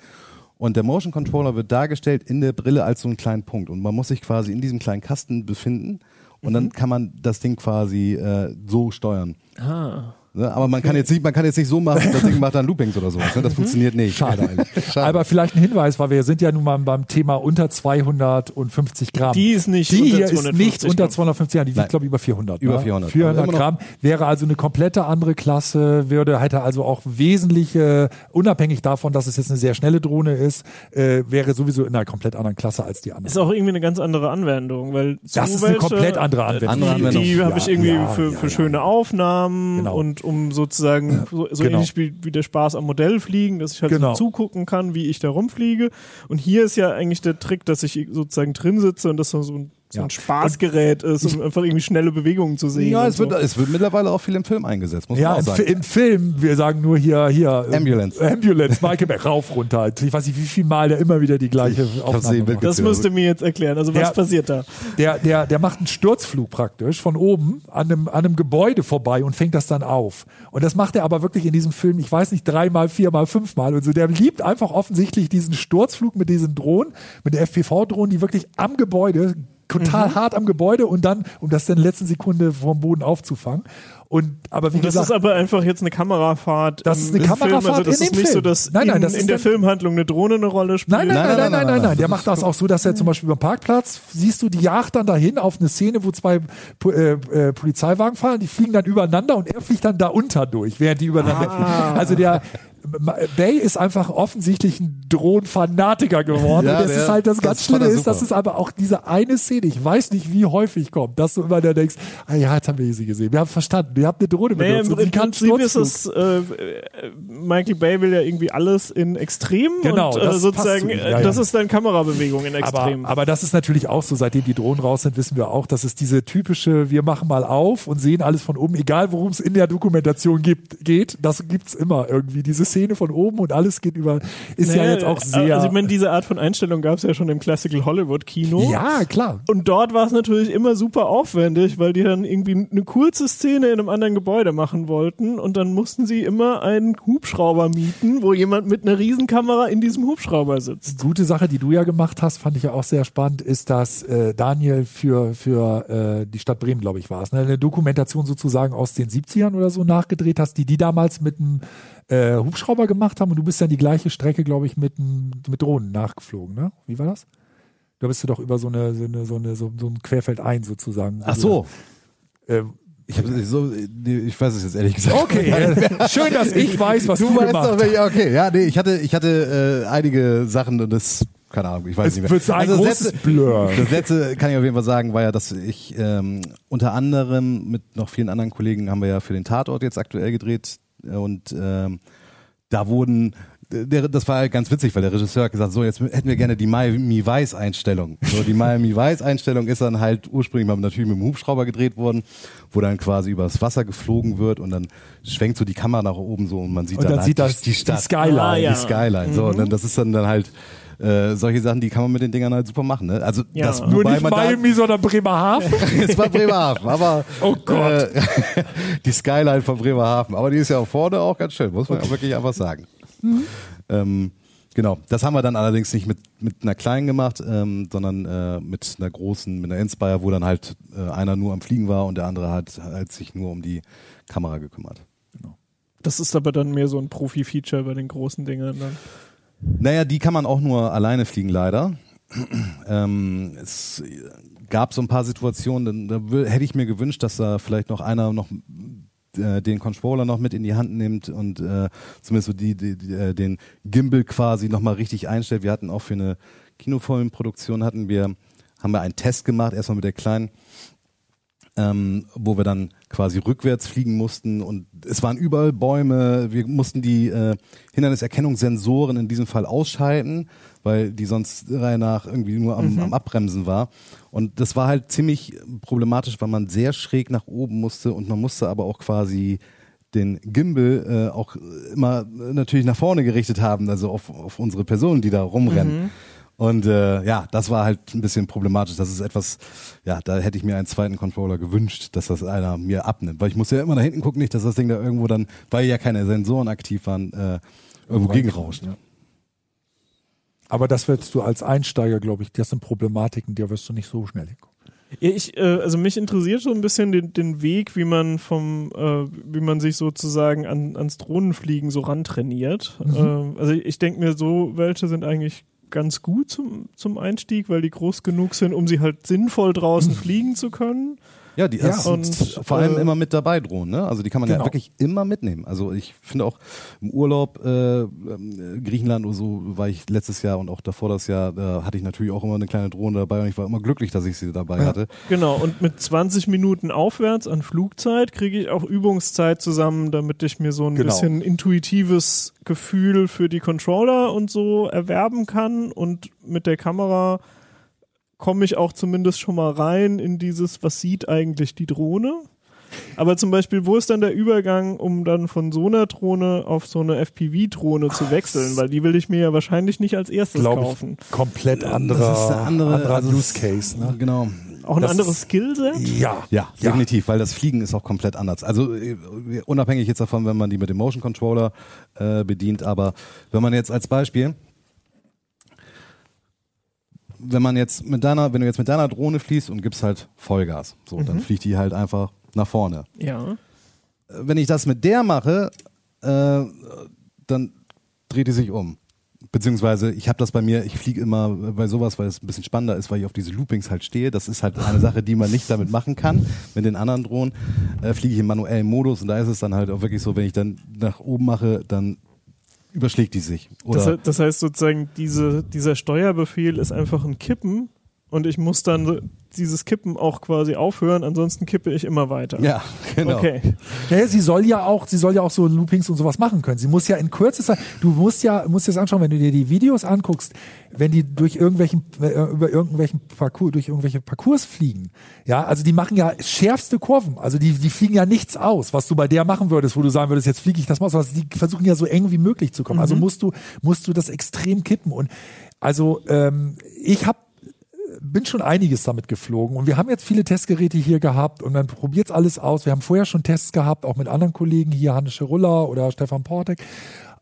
Und der Motion Controller wird dargestellt in der Brille als so einen kleinen Punkt. Und man muss sich quasi in diesem kleinen Kasten befinden. Und dann kann man das Ding quasi äh, so steuern. Ah. Ne? Aber man kann jetzt nicht, man kann jetzt nicht so machen, das Ding macht dann Loopings oder sowas. Ne? Das funktioniert nicht. Schade eigentlich. <laughs> Schade. Aber vielleicht ein Hinweis, weil wir sind ja nun mal beim Thema unter 250 Gramm. Die ist nicht die unter hier ist 250 nicht unter Gramm. 250 Gramm, die wiegt glaube ich über 400. Über ne? 400. 400 Also immer noch- Gramm wäre also eine komplette andere Klasse, würde hätte also auch wesentlich, äh, unabhängig davon, dass es jetzt eine sehr schnelle Drohne ist, äh, wäre sowieso in einer komplett anderen Klasse als die anderen. Ist auch irgendwie eine ganz andere Anwendung, weil so Das ist eine komplett andere Anwendung. Andere Die, Anwendung. die habe ich Ja, irgendwie ja, für, ja, für ja. schöne Aufnahmen Genau. und um sozusagen so, so Genau. ähnlich wie, wie der Spaß am Modellfliegen, dass ich halt Genau. so zugucken kann, wie ich da rumfliege. Und hier ist ja eigentlich der Trick, dass ich sozusagen drin sitze und das so ein, so Ja. ein Spaßgerät ist, um einfach irgendwie schnelle Bewegungen zu sehen. ja, es wird, so. es wird mittlerweile auch viel im Film eingesetzt, muss Ja, man auch im, sagen. Fi- im Film, wir sagen nur hier, hier. äh, Ambulance. Ambulance, Michael Bay, rauf, runter. Ich weiß nicht, wie viel Mal der immer wieder die gleiche hab's Aufnahme macht. das müsst ihr mir jetzt erklären. Also was Ja. passiert da? Der, der, der macht einen Sturzflug praktisch von oben an einem, an einem Gebäude vorbei und fängt das dann auf. Und das macht er aber wirklich in diesem Film, ich weiß nicht, dreimal, viermal, fünfmal und so. Der liebt einfach offensichtlich diesen Sturzflug mit diesen Drohnen, mit der FPV-Drohnen, die wirklich am Gebäude, total Mhm. hart am Gebäude und dann, um das dann in der letzten Sekunde vom Boden aufzufangen. Und, aber wie Und das gesagt, ist aber einfach jetzt eine Kamerafahrt. Das ist eine Kamerafahrt Film. Also das in ist dem nicht so, Film. dass Nein, nein, in, das in der Filmhandlung eine Drohne eine Rolle spielt. Nein, nein, nein, nein, nein, nein, nein. Der Das macht das auch so, dass er zum Beispiel beim Parkplatz, siehst du, die jagt dann dahin auf eine Szene, wo zwei äh, äh, Polizeiwagen fahren, die fliegen dann übereinander und er fliegt dann da unter durch, während die übereinander Ah. fliegen. Also der Bay ist einfach offensichtlich ein Drohnenfanatiker geworden. Ja, und das der- ist halt das das ganz Schlimme ist, dass es aber auch diese eine Szene, ich weiß nicht, wie häufig kommt, dass du immer da denkst, ah ja, jetzt haben wir sie gesehen. Wir haben verstanden, wir haben eine Drohne Nee, benutzt. im, im kann Prinzip ist es, äh, Michael Bay will ja irgendwie alles in Extrem Genau, und äh, das sozusagen, äh, Ja, das ja. ist dann Kamerabewegung in Extrem. Aber, aber das ist natürlich auch so, seitdem die Drohnen raus sind, wissen wir auch, dass es diese typische, wir machen mal auf und sehen alles von oben, egal worum es in der Dokumentation gibt, geht, das gibt's immer irgendwie. Diese Szene von oben und alles geht über, ist ja Nee, jetzt auch sehr. Also ich meine, diese Art von Einstellung gab es ja schon im Classical Hollywood Kino. ja, klar. Und dort war es natürlich immer super aufwendig, weil die dann irgendwie eine kurze Szene in einem anderen Gebäude machen wollten und dann mussten sie immer einen Hubschrauber mieten, wo jemand mit einer Riesenkamera in diesem Hubschrauber sitzt. Gute Sache, die du ja gemacht hast, fand ich ja auch sehr spannend, ist, dass äh, Daniel für, für äh, die Stadt Bremen, glaube ich, war es, ne, eine Dokumentation sozusagen aus den 70ern oder so nachgedreht hast, die die damals mit einem äh, Hubschrauber gemacht haben und du bist dann die gleiche Strecke, glaube ich, mit, mit Drohnen nachgeflogen, ne? Wie war das? Da bist du doch über so eine, so eine, so eine, so, so ein Querfeld ein sozusagen. Ach so. Äh, Ich, hab, so, nee, ich weiß es jetzt ehrlich gesagt. okay, schön, dass ich weiß, was du, Du weißt gemacht hast. okay, ja, nee, ich hatte, ich hatte äh, einige Sachen und das keine Ahnung, ich weiß Es nicht mehr. wird so ein das großes letzte, Blur. <laughs> Das letzte kann ich auf jeden Fall sagen, war ja, dass ich ähm, unter anderem mit noch vielen anderen Kollegen haben wir ja für den Tatort jetzt aktuell gedreht und ähm, da wurden der, das war halt ganz witzig, weil der Regisseur hat gesagt, so jetzt hätten wir gerne die Miami Vice Einstellung. So die Miami <laughs> Vice Einstellung ist dann halt ursprünglich mal natürlich mit dem Hubschrauber gedreht worden, wo dann quasi übers Wasser geflogen wird und dann schwenkt so die Kamera nach oben so und man sieht Und dann, dann halt sieht die, das die die Stadt, Skyline. Ah, ja. die Skyline. So und dann das ist dann dann halt äh, solche Sachen, die kann man mit den Dingern halt super machen. Ne? Also Ja. das Nur nicht man da- Miami, sondern Bremerhaven. <laughs> es war Bremerhaven, aber <laughs> Oh Gott. Äh, <laughs> die Skyline von Bremerhaven, aber die ist ja vorne auch ganz schön, muss man ja wirklich einfach sagen. Ähm, genau, das haben wir dann allerdings nicht mit mit einer kleinen gemacht, ähm, sondern äh, mit einer großen, mit einer Inspire, wo dann halt äh, einer nur am Fliegen war und der andere hat, hat sich nur um die Kamera gekümmert. Das ist aber dann mehr so ein Profi-Feature bei den großen Dingern. Dann. Naja, die kann man auch nur alleine fliegen, leider. ähm, es gab so ein paar Situationen, da hätte ich mir gewünscht, dass da vielleicht noch einer noch äh, den Controller noch mit in die Hand nimmt und äh, zumindest so die, die, die, äh, den Gimbal quasi nochmal richtig einstellt. Wir hatten auch für eine Kinofilmproduktion hatten wir, haben wir einen Test gemacht, erstmal mit der kleinen, ähm, wo wir dann quasi rückwärts fliegen mussten und es waren überall Bäume. Wir mussten die äh, Hinderniserkennungssensoren in diesem Fall ausschalten, weil die sonst Reihe nach irgendwie nur am, am Abbremsen war. Und das war halt ziemlich problematisch, weil man sehr schräg nach oben musste und man musste aber auch quasi den Gimbal äh, auch immer natürlich nach vorne gerichtet haben, also auf, auf unsere Personen, die da rumrennen. Und äh, ja, das war halt ein bisschen problematisch. Das ist etwas, ja, da hätte ich mir einen zweiten Controller gewünscht, dass das einer mir abnimmt. Weil ich muss ja immer nach hinten gucken, nicht, dass das Ding da irgendwo dann, weil ja keine Sensoren aktiv waren, äh, irgendwo gegenrauscht. Ja. Aber das wirst du als Einsteiger, glaube ich, das sind Problematiken, der wirst du nicht so schnell hinkommen. Ja, ich, äh, also mich interessiert so ein bisschen den, den Weg, wie man vom, äh, wie man sich sozusagen an, ans Drohnenfliegen so rantrainiert. Ähm, also ich denke mir so, welche sind eigentlich ganz gut zum, zum Einstieg, weil die groß genug sind, um sie halt sinnvoll draußen <laughs> fliegen zu können. Ja, die Ja, und, sind vor allem äh, immer mit dabei drohen, ne? Also die kann man ja Genau. wirklich immer mitnehmen. Also ich finde auch im Urlaub äh, ähm, Griechenland oder so war ich letztes Jahr und auch davor das Jahr, da hatte ich natürlich auch immer eine kleine Drohne dabei und ich war immer glücklich, dass ich sie dabei hatte. Genau, und mit 20 Minuten aufwärts an Flugzeit kriege ich auch Übungszeit zusammen, damit ich mir so ein Genau. bisschen intuitives Gefühl für die Controller und so erwerben kann. Und mit der Kamera komme ich auch zumindest schon mal rein in dieses, was sieht eigentlich die Drohne. Aber zum Beispiel, wo ist dann der Übergang, um dann von so einer Drohne auf so eine FPV-Drohne zu wechseln? Weil die will ich mir ja wahrscheinlich nicht als erstes Glaube kaufen. ich, komplett anderer, das ist eine andere, anderer also Use Case. Ne? Genau. Auch ein Das anderes Skillset? Ja, Ja, definitiv, weil das Fliegen ist auch komplett anders. Also äh, unabhängig jetzt davon, wenn man die mit dem Motion Controller äh, bedient, aber wenn man jetzt als Beispiel, wenn man jetzt mit deiner, wenn du jetzt mit deiner Drohne fließt und gibst halt Vollgas, so, dann fliegt die halt einfach nach vorne. Ja. Wenn ich das mit der mache, äh, dann dreht die sich um. Beziehungsweise ich habe das bei mir, ich fliege immer bei sowas, weil es ein bisschen spannender ist, weil ich auf diese Loopings halt stehe. Das ist halt eine Sache, die man nicht damit machen kann. Mit den anderen Drohnen äh, fliege ich im manuellen Modus und da ist es dann halt auch wirklich so, wenn ich dann nach oben mache, dann überschlägt die sich. Oder Das, das heißt sozusagen, diese, dieser Steuerbefehl ist einfach ein Kippen und ich muss dann dieses Kippen auch quasi aufhören, ansonsten kippe ich immer weiter. ja, genau. Okay. Ja, sie soll ja auch, sie soll ja auch so Loopings und sowas machen können. Sie muss ja in kürzester, du musst ja, musst dir das anschauen, wenn du dir die Videos anguckst, wenn die durch irgendwelchen, äh, über irgendwelchen Parcours, durch irgendwelche Parcours fliegen. Ja, also die machen ja schärfste Kurven. Also die, die fliegen ja nichts aus, was du bei der machen würdest, wo du sagen würdest, jetzt fliege ich das mal aus. Also die versuchen ja so eng wie möglich zu kommen. Also musst du, musst du das extrem kippen. Und also, ähm, ich habe bin schon einiges damit geflogen und wir haben jetzt viele Testgeräte hier gehabt und man probiert alles aus. Wir haben vorher schon Tests gehabt, auch mit anderen Kollegen hier, Hannes Scherulla oder Stefan Portek.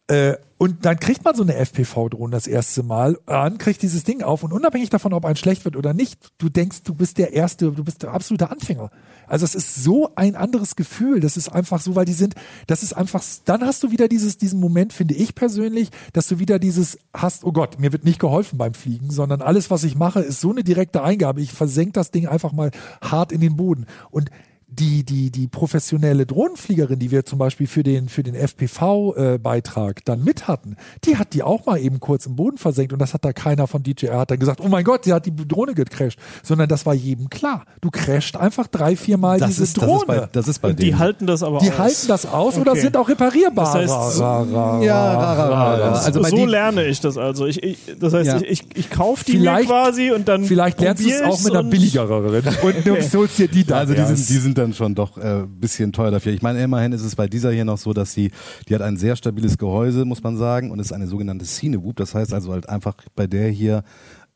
Äh, und dann kriegt man so eine FPV-Drohne das erste Mal an, kriegt dieses Ding auf und unabhängig davon, ob ein schlecht wird oder nicht, du denkst, du bist der erste, du bist der absolute Anfänger. Also es ist so ein anderes Gefühl. Das ist einfach so, weil die sind, das ist einfach, dann hast du wieder dieses, diesen Moment, finde ich persönlich, dass du wieder dieses hast, oh Gott, mir wird nicht geholfen beim Fliegen, sondern alles, was ich mache, ist so eine direkte Eingabe. Ich versenke das Ding einfach mal hart in den Boden. Und die, die, die professionelle Drohnenfliegerin, die wir zum Beispiel für den, für den FPV-Beitrag dann mit hatten, die hat die auch mal eben kurz im Boden versenkt und das hat da keiner von DJR hat dann gesagt, oh mein Gott, sie hat die Drohne gecrashed, sondern das war jedem klar. Du crasht einfach drei, vier Mal Das diese ist, das Drohne. ist bei, das ist bei Und die denen. halten das aber die aus. halten das aus oder Okay. sind auch reparierbar. Das heißt, Ra, ra, ra, Ja. Also so die- lerne ich das also. Ich, ich, das heißt, Ja. ich, ich, ich kaufe die Vielleicht- mir quasi und dann Vielleicht lernst du es auch mit einer und- billigeren <laughs> und du holst dir die dann. Also die sind, die sind dann schon doch ein äh, bisschen teuer dafür. Ich meine, immerhin ist es bei dieser hier noch so, dass sie, die hat ein sehr stabiles Gehäuse, muss man sagen, und ist eine sogenannte Cinewoop. Das heißt also halt einfach bei der hier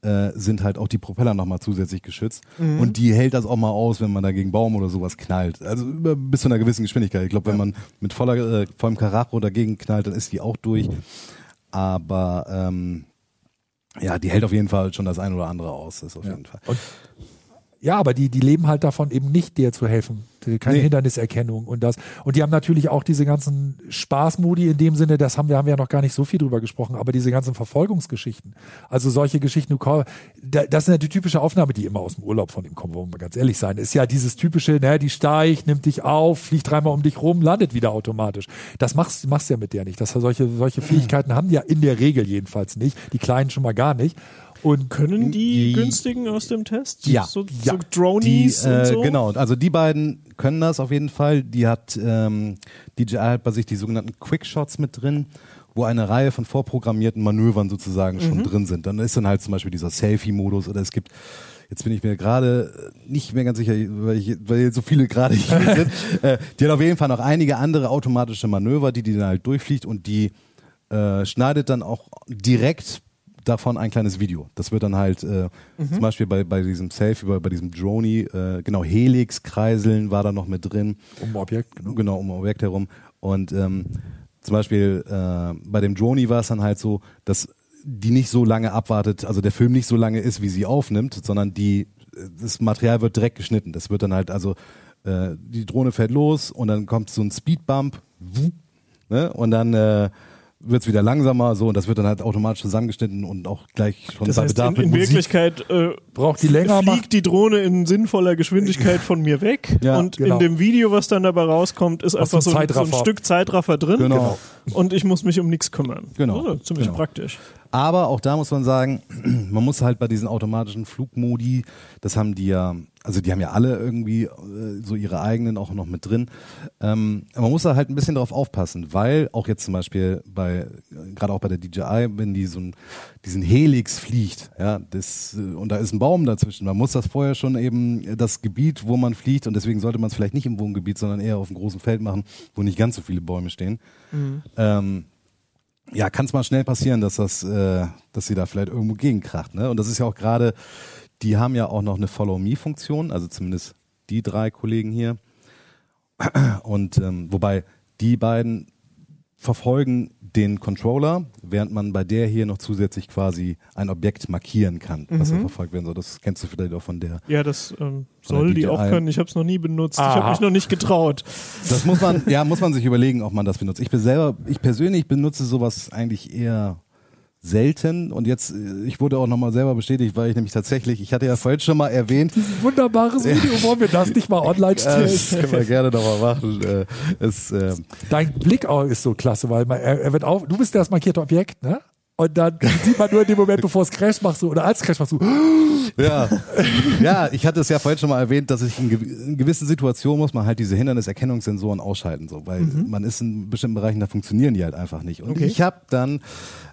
äh, sind halt auch die Propeller nochmal zusätzlich geschützt. Und die hält das auch mal aus, wenn man da gegen Baum oder sowas knallt. Also über, bis zu einer gewissen Geschwindigkeit. Ich glaube, wenn man mit voller, äh, vollem Karacho dagegen knallt, dann ist die auch durch. Aber ähm, ja, die hält auf jeden Fall schon das ein oder andere aus. Das auf jeden Fall. Und ja, aber die, die leben halt davon, eben nicht dir zu helfen. Keine Nee. Hinderniserkennung und das. Und die haben natürlich auch diese ganzen Spaßmodi in dem Sinne, das haben wir, haben wir ja noch gar nicht so viel drüber gesprochen, aber diese ganzen Verfolgungsgeschichten. Also solche Geschichten, das ist ja die typische Aufnahme, die immer aus dem Urlaub von ihm kommt, wollen wir ganz ehrlich sein. Ist ja dieses typische, ne, die steigt, nimmt dich auf, fliegt dreimal um dich rum, landet wieder automatisch. Das machst, machst du ja mit der nicht. Das, solche, solche <clears throat> Fähigkeiten haben die ja in der Regel jedenfalls nicht. Die Kleinen schon mal gar nicht. Und Können die, Die- günstigen aus dem Test? Ja. So, Ja. so Dronies Die, äh, und so? Genau, also die beiden können das auf jeden Fall. Die hat ähm, DJI hat bei sich die sogenannten Quickshots mit drin, wo eine Reihe von vorprogrammierten Manövern sozusagen Mhm. schon drin sind. Dann ist dann halt zum Beispiel dieser Selfie-Modus oder es gibt Jetzt bin ich mir gerade nicht mehr ganz sicher, weil, ich, weil jetzt so viele gerade hier <laughs> sind. Äh, die hat auf jeden Fall noch einige andere automatische Manöver, die die dann halt durchfliegt und die äh, schneidet dann auch direkt davon ein kleines Video. Das wird dann halt äh, zum Beispiel bei, bei diesem Selfie, bei, bei diesem Droni, äh, genau, Helix-Kreiseln war da noch mit drin. um Objekt, genau. Genau, um Objekt herum. Und ähm, zum Beispiel äh, bei dem Droni war es dann halt so, dass die nicht so lange abwartet, also der Film nicht so lange ist, wie sie aufnimmt, sondern die das Material wird direkt geschnitten. Das wird dann halt also äh, die Drohne fährt los und dann kommt so ein Speedbump ne? und dann äh, wird es wieder langsamer so und das wird dann halt automatisch zusammengeschnitten und auch gleich schon Das bei heißt, Bedarf in, in. Wirklichkeit äh, Braucht die länger, macht fliegt die Drohne in sinnvoller Geschwindigkeit <laughs> von mir weg Ja, und genau. in dem Video, was dann dabei rauskommt, ist einfach dem so ein, so ein. Stück Zeitraffer drin Genau. und ich muss mich um nichts kümmern. Genau. Also, ziemlich Genau. praktisch. Aber auch da muss man sagen, <clears throat> man muss halt bei diesen automatischen Flugmodi, das haben die ja, also die haben ja alle irgendwie äh, so ihre eigenen auch noch mit drin. Ähm, man muss da halt ein bisschen drauf aufpassen, weil auch jetzt zum Beispiel bei, gerade auch bei der DJI, wenn die so ein, diesen Helix fliegt, ja, das, äh, und da ist ein Baum dazwischen, man muss das vorher schon eben äh, das Gebiet, wo man fliegt, und deswegen sollte man es vielleicht nicht im Wohngebiet, sondern eher auf einem großen Feld machen, wo nicht ganz so viele Bäume stehen. Ähm, ja, kann es mal schnell passieren, dass das, äh, dass sie da vielleicht irgendwo gegenkracht. Ne? Und das ist ja auch gerade, die haben ja auch noch eine Follow-Me-Funktion, also zumindest die drei Kollegen hier. Und ähm, wobei die beiden verfolgen den Controller, während man bei der hier noch zusätzlich quasi ein Objekt markieren kann, was Mhm. da verfolgt werden soll. Das kennst du vielleicht auch von der. Ja, das ähm, soll die DJI. auch können. Ich habe es noch nie benutzt. Ich Aha. habe mich noch nicht getraut. Das muss man, ja, muss man sich überlegen, ob man das benutzt. Ich bin selber, ich persönlich benutze sowas eigentlich eher selten und jetzt, äh, ich wurde auch nochmal selber bestätigt, weil ich nämlich tatsächlich, ich hatte ja vorhin schon mal erwähnt, Dieses wunderbares Video, wollen wir das nicht mal online <laughs> äh, stellen? das können wir gerne nochmal machen. Äh, es, äh, Dein Blick auch ist so klasse, weil man, er, er wird auf, du bist das markierte Objekt, ne? Und dann sieht man nur in dem Moment, bevor es crasht, machst du, oder als Crash machst du, ja. ja, ich hatte es ja vorhin schon mal erwähnt, dass ich in, gew in gewissen Situationen muss man halt diese Hinderniserkennungssensoren ausschalten, so, weil man ist in bestimmten Bereichen, da funktionieren die halt einfach nicht. Und Okay. ich habe dann,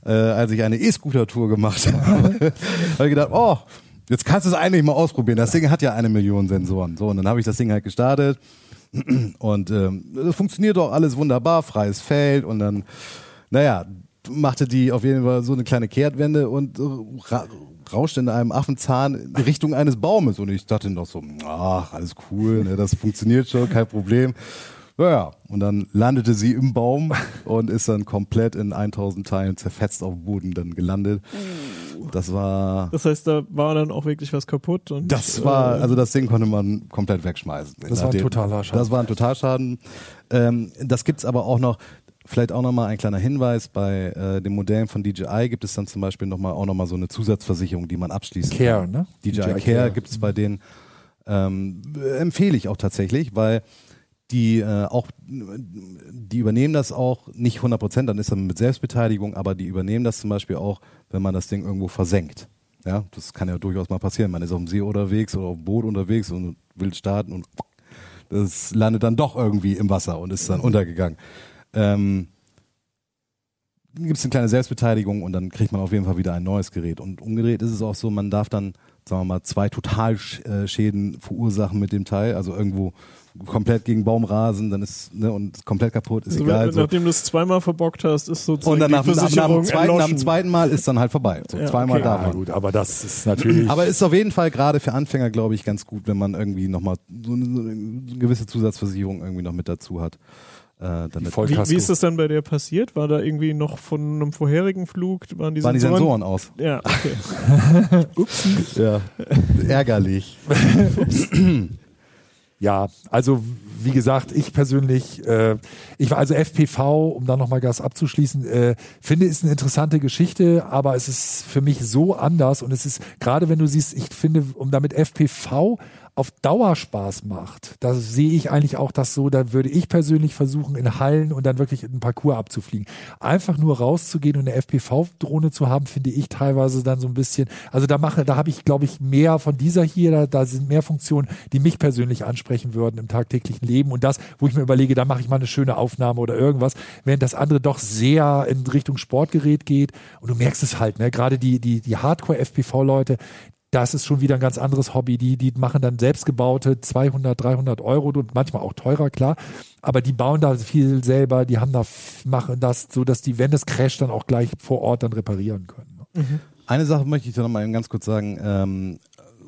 äh, als ich eine E-Scooter-Tour gemacht habe, <laughs> habe ich gedacht, oh, jetzt kannst du es eigentlich mal ausprobieren. Das Ding hat ja eine Million Sensoren. So, und dann habe ich das Ding halt gestartet und ähm, das funktioniert doch alles wunderbar, freies Feld und dann, naja, machte die auf jeden Fall so eine kleine Kehrtwende und äh, ra rauschte in einem Affenzahn in Richtung eines Baumes und ich dachte noch so, ach, alles cool, ne, das funktioniert schon, kein Problem. Naja, und dann landete sie im Baum und ist dann komplett in 1000 Teilen zerfetzt auf dem Boden dann gelandet. Das war Das heißt, da war dann auch wirklich was kaputt. Und, das war, äh, also das Ding konnte man komplett wegschmeißen. Das war ein totaler Schaden. Das war ein Totalschaden. Ähm, das gibt's aber auch noch, vielleicht auch nochmal ein kleiner Hinweis, bei äh, den Modellen von DJI gibt es dann zum Beispiel noch mal, auch nochmal so eine Zusatzversicherung, die man abschließen Care, kann. ne? DJI, DJI Care, Care. gibt es bei denen. Ähm, empfehle ich auch tatsächlich, weil die äh, auch, die übernehmen das auch nicht 100 Prozent, dann ist dann mit Selbstbeteiligung, aber die übernehmen das zum Beispiel auch, wenn man das Ding irgendwo versenkt. Ja, das kann ja durchaus mal passieren. Man ist auf dem See unterwegs oder auf dem Boot unterwegs und will starten und das landet dann doch irgendwie im Wasser und ist dann untergegangen. Ähm, gibt es eine kleine Selbstbeteiligung und dann kriegt man auf jeden Fall wieder ein neues Gerät. Und umgedreht ist es auch so, man darf dann, sagen wir mal, zwei Totalschäden verursachen mit dem Teil. Also irgendwo komplett gegen Baum rasen, dann ist ne, und komplett kaputt, ist Also, egal. wenn, So. nachdem du es zweimal verbockt hast, ist sozusagen Und dann nach, die nach, nach, Versicherung dem zweiten, nach dem zweiten Mal ist dann halt vorbei. So, Ja, zweimal okay. darf Ja, man. gut, aber das ist natürlich. Aber ist auf jeden Fall gerade für Anfänger, glaube ich, ganz gut, wenn man irgendwie nochmal so eine, so eine gewisse Zusatzversicherung irgendwie noch mit dazu hat. Äh, Wie, wie ist das dann bei dir passiert? War da irgendwie noch von einem vorherigen Flug, waren die waren die Sensoren? Sensoren aus. Ja, okay. <laughs> Ja. Ärgerlich. <laughs> Ja, also wie gesagt, ich persönlich, äh, ich war also FPV, um da nochmal Gas abzuschließen, äh, finde ist eine interessante Geschichte, aber es ist für mich so anders und es ist, gerade wenn du siehst, ich finde, um damit FPV auf Dauer Spaß macht, da sehe ich eigentlich auch das so, da würde ich persönlich versuchen, in Hallen und dann wirklich einen Parcours abzufliegen. Einfach nur rauszugehen und eine FPV-Drohne zu haben, finde ich teilweise dann so ein bisschen, also da mache, da habe ich, glaube ich, mehr von dieser hier, da, da sind mehr Funktionen, die mich persönlich ansprechen würden im tagtäglichen Leben und das, wo ich mir überlege, da mache ich mal eine schöne Aufnahme oder irgendwas, während das andere doch sehr in Richtung Sportgerät geht und du merkst es halt, ne, gerade die, die, die Hardcore-FPV-Leute, das ist schon wieder ein ganz anderes Hobby. Die, die machen dann selbstgebaute 200, 300 Euro und manchmal auch teurer, klar. Aber die bauen da viel selber. Die haben da, machen das so, dass die, wenn es crasht, dann auch gleich vor Ort dann reparieren können. ne? Eine Sache möchte ich da nochmal ganz kurz sagen. Ähm,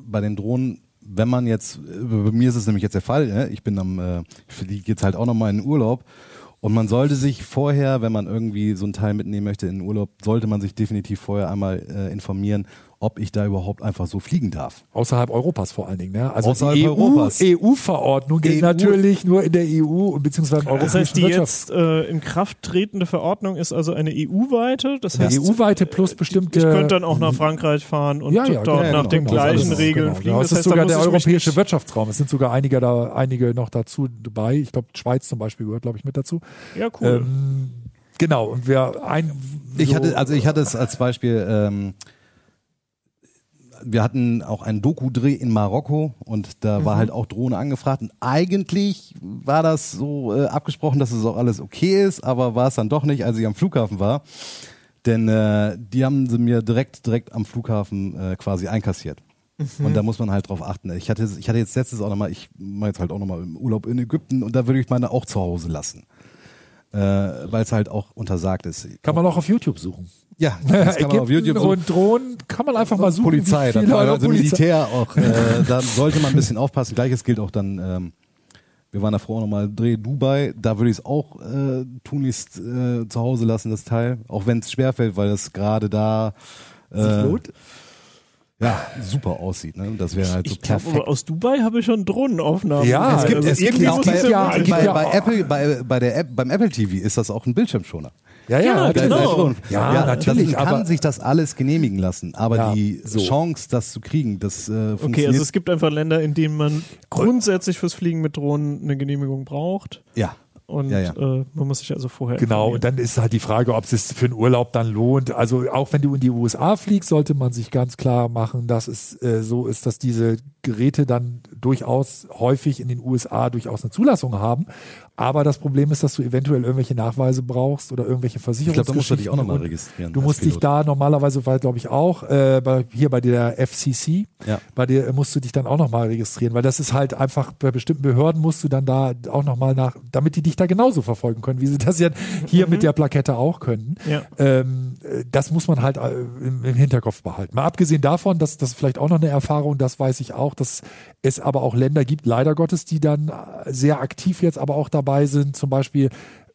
bei den Drohnen, wenn man jetzt, bei mir ist es nämlich jetzt der Fall, ne? ich bin am, äh, ich fliege jetzt halt auch nochmal in den Urlaub und man sollte sich vorher, wenn man irgendwie so ein Teil mitnehmen möchte in den Urlaub, sollte man sich definitiv vorher einmal äh, informieren, ob ich da überhaupt einfach so fliegen darf. Außerhalb Europas vor allen Dingen. Ne? Also Außerhalb die EU, Europas. EU-Verordnung gilt EU. natürlich nur in der EU und beziehungsweise im Das europäischen heißt, die jetzt äh, in Kraft tretende Verordnung ist also eine EU-weite. Das eine heißt, EU-weite plus bestimmte. ich könnte dann auch nach Frankreich fahren und ja, ja, dort genau, nach den genau. gleichen Das ist- Regeln genau. fliegen. Das, Das ist heißt, da sogar der ich europäische nicht- Wirtschaftsraum. Es sind sogar einige da, einige noch dazu dabei. Ich glaube, Schweiz zum Beispiel gehört, glaube ich, mit dazu. Ja, cool. Ähm, genau. Und wer ein. Ich so- hatte, also ich hatte es als Beispiel, ähm, wir hatten auch einen Doku-Dreh in Marokko und da Mhm. war halt auch Drohne angefragt und eigentlich war das so äh, abgesprochen, dass es auch alles okay ist, aber war es dann doch nicht, als ich am Flughafen war. Denn äh, die haben sie mir direkt, direkt am Flughafen äh, quasi einkassiert. Mhm. Und da muss man halt drauf achten. Ich hatte, ich hatte jetzt letztes auch nochmal, ich mache jetzt halt auch nochmal im Urlaub in Ägypten und da würde ich meine auch zu Hause lassen. Äh, Weil es halt auch untersagt ist. Kann man auch auf YouTube suchen. Ja, <laughs> das kann man auf YouTube suchen. und Drohnen kann man einfach mal suchen. Polizei, dann, also Polizei- Militär auch. Äh, <laughs> da sollte man ein bisschen aufpassen. Gleiches gilt auch dann, ähm, wir waren davor nochmal Dreh Dubai, da würde ich es auch äh, tunlichst äh, zu Hause lassen, das Teil. Auch wenn es schwerfällt, weil es gerade da äh, lohnt. ja, super aussieht. Ne? Das wäre halt so ich perfekt. aus Dubai habe ich schon Drohnenaufnahmen. Ja, es gibt- also es irgendwie bei- ja, bei, gibt bei, ja bei auch- Apple, bei, bei der App, beim Apple TV ist das auch ein Bildschirmschoner. Ja, ja, Ja, das- genau. das- Ja, natürlich. Man kann aber sich das alles genehmigen lassen, aber Ja, die so. Chance, das zu kriegen, das äh, Okay, funktioniert. also es gibt einfach Länder, in denen man grundsätzlich fürs Fliegen mit Drohnen eine Genehmigung braucht. ja. Und Ja, ja. Äh, man muss sich also vorher. Genau, und dann ist halt die Frage, ob es sich für einen Urlaub dann lohnt. Also auch wenn du in die USA fliegst, sollte man sich ganz klar machen, dass es äh, so ist, dass diese Geräte dann durchaus häufig in den USA durchaus eine Zulassung haben. Aber das Problem ist, dass du eventuell irgendwelche Nachweise brauchst oder irgendwelche Ich Versicherungen. glaube, da musst du dich auch nochmal registrieren. Du musst dich Pilot. da normalerweise, weil glaube ich auch, äh, bei, hier bei der FCC, Ja. bei dir musst du dich dann auch nochmal registrieren, weil das ist halt einfach, bei bestimmten Behörden musst du dann da auch nochmal nach, damit die dich da genauso verfolgen können, wie sie das ja hier mit der Plakette auch können. Ja. Ähm, äh, das muss man halt äh, im, im Hinterkopf behalten. Mal abgesehen davon, dass das vielleicht auch noch eine Erfahrung, das weiß ich auch, dass es aber auch Länder gibt, leider Gottes, die dann äh, sehr aktiv jetzt aber auch dabei sind, zum Beispiel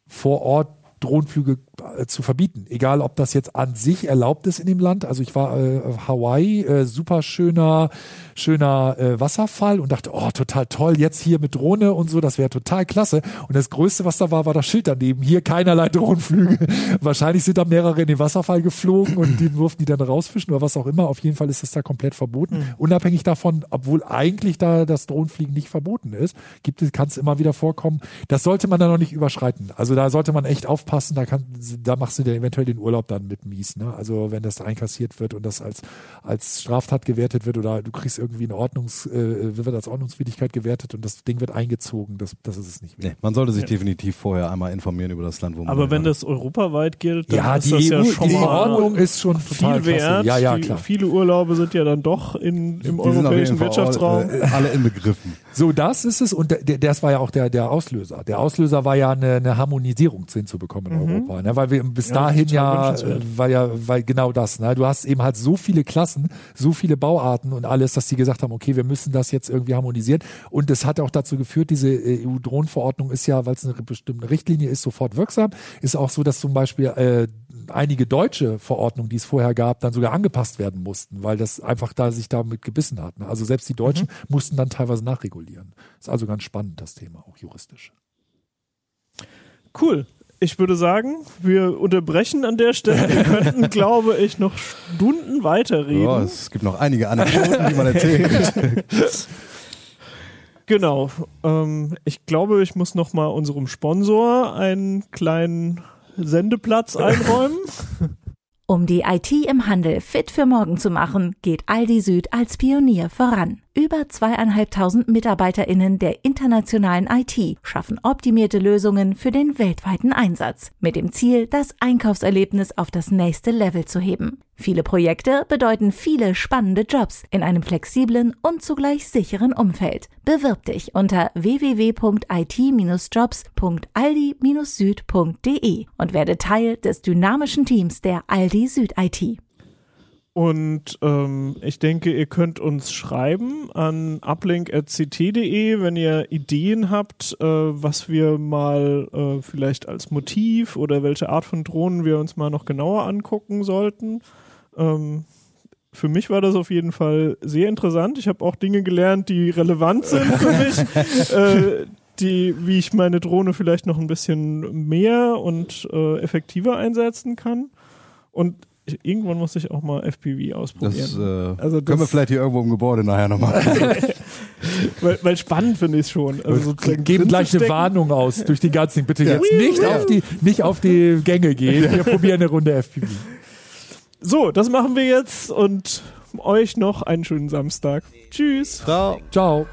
vor Ort Drohnenflüge zu verbieten. Egal, ob das jetzt an sich erlaubt ist in dem Land. Also ich war äh, Hawaii, äh, super schöner, schöner äh, Wasserfall und dachte, oh, total toll, jetzt hier mit Drohne und so, das wäre total klasse. Und das Größte, was da war, war das Schild daneben. Hier keinerlei <laughs> Drohnenflüge. Wahrscheinlich sind da mehrere in den Wasserfall geflogen und die durften die dann rausfischen oder was auch immer. Auf jeden Fall ist das da komplett verboten. Mhm. Unabhängig davon, obwohl eigentlich da das Drohnenfliegen nicht verboten ist, gibt es, kann es immer wieder vorkommen. Das sollte man dann noch nicht überschreiten. Also da sollte man echt aufpassen, da kann, da machst du dir eventuell den Urlaub dann mit mies. Ne? Also wenn das einkassiert wird und das als, als Straftat gewertet wird oder du kriegst irgendwie eine Ordnungs, äh, wird als Ordnungswidrigkeit gewertet und das Ding wird eingezogen, das, das ist es nicht mehr. Nee, man sollte sich ja. definitiv vorher einmal informieren über das Land, wo man Aber wenn das europaweit gilt, dann ja, ist die das EU, ja schon die mal Ordnung ist schon viel wert. Ja, ja, die, klar. viele Urlaube sind ja dann doch in, im Die europäischen Wirtschaftsraum. All, äh, alle inbegriffen. <laughs> So, das ist es und der, das war ja auch der, der Auslöser. Der Auslöser war ja eine, eine Harmonisierung hinzubekommen in Mhm. Europa, ne? Weil wir bis Ja, dahin ja, wünschenswert. äh, war ja, weil genau das, ne? du hast eben halt so viele Klassen, so viele Bauarten und alles, dass die gesagt haben, okay, wir müssen das jetzt irgendwie harmonisieren und das hat auch dazu geführt, diese äh, EU-Drohnenverordnung ist ja, weil es eine bestimmte Richtlinie ist, sofort wirksam, ist auch so, dass zum Beispiel äh, einige deutsche Verordnungen, die es vorher gab, dann sogar angepasst werden mussten, weil das einfach da sich damit gebissen hat. Ne? Also selbst die Deutschen Mhm. mussten dann teilweise nachregulieren. Ist also ganz spannend, das Thema, auch juristisch. Cool. Ich würde sagen, wir unterbrechen an der Stelle. Wir könnten, <laughs> glaube ich, noch Stunden weiterreden. Ja, es gibt noch einige Anekdoten, die man erzählen könnte. <laughs> Genau. Ähm, ich glaube, ich muss noch mal unserem Sponsor einen kleinen Sendeplatz einräumen. Um die IT im Handel fit für morgen zu machen, geht Aldi Süd als Pionier voran. Über zweieinhalbtausend MitarbeiterInnen der internationalen IT schaffen optimierte Lösungen für den weltweiten Einsatz. Mit dem Ziel, das Einkaufserlebnis auf das nächste Level zu heben. Viele Projekte bedeuten viele spannende Jobs in einem flexiblen und zugleich sicheren Umfeld. Bewirb dich unter www.it-jobs.aldi-süd.de und werde Teil des dynamischen Teams der Aldi Süd IT. Und ähm, ich denke, ihr könnt uns schreiben an uplink.ct.de, wenn ihr Ideen habt, äh, was wir mal äh, vielleicht als Motiv oder welche Art von Drohnen wir uns mal noch genauer angucken sollten. Ähm, für mich war das auf jeden Fall sehr interessant. Ich habe auch Dinge gelernt, die relevant sind für mich. <laughs> äh, die, wie ich meine Drohne vielleicht noch ein bisschen mehr und äh, effektiver einsetzen kann. Und ich, irgendwann muss ich auch mal FPV ausprobieren. Das, äh, Also können wir das- vielleicht hier irgendwo im Gebäude nachher nochmal. <laughs> weil, weil spannend finde ich es schon. Also Geben gleich eine. Warnung aus durch die ganzen. Bitte Ja. jetzt nicht auf die, nicht auf die Gänge gehen. Wir probieren eine Runde FPV. So, das machen wir jetzt und euch noch einen schönen Samstag. Tschüss. Ciao. Ciao.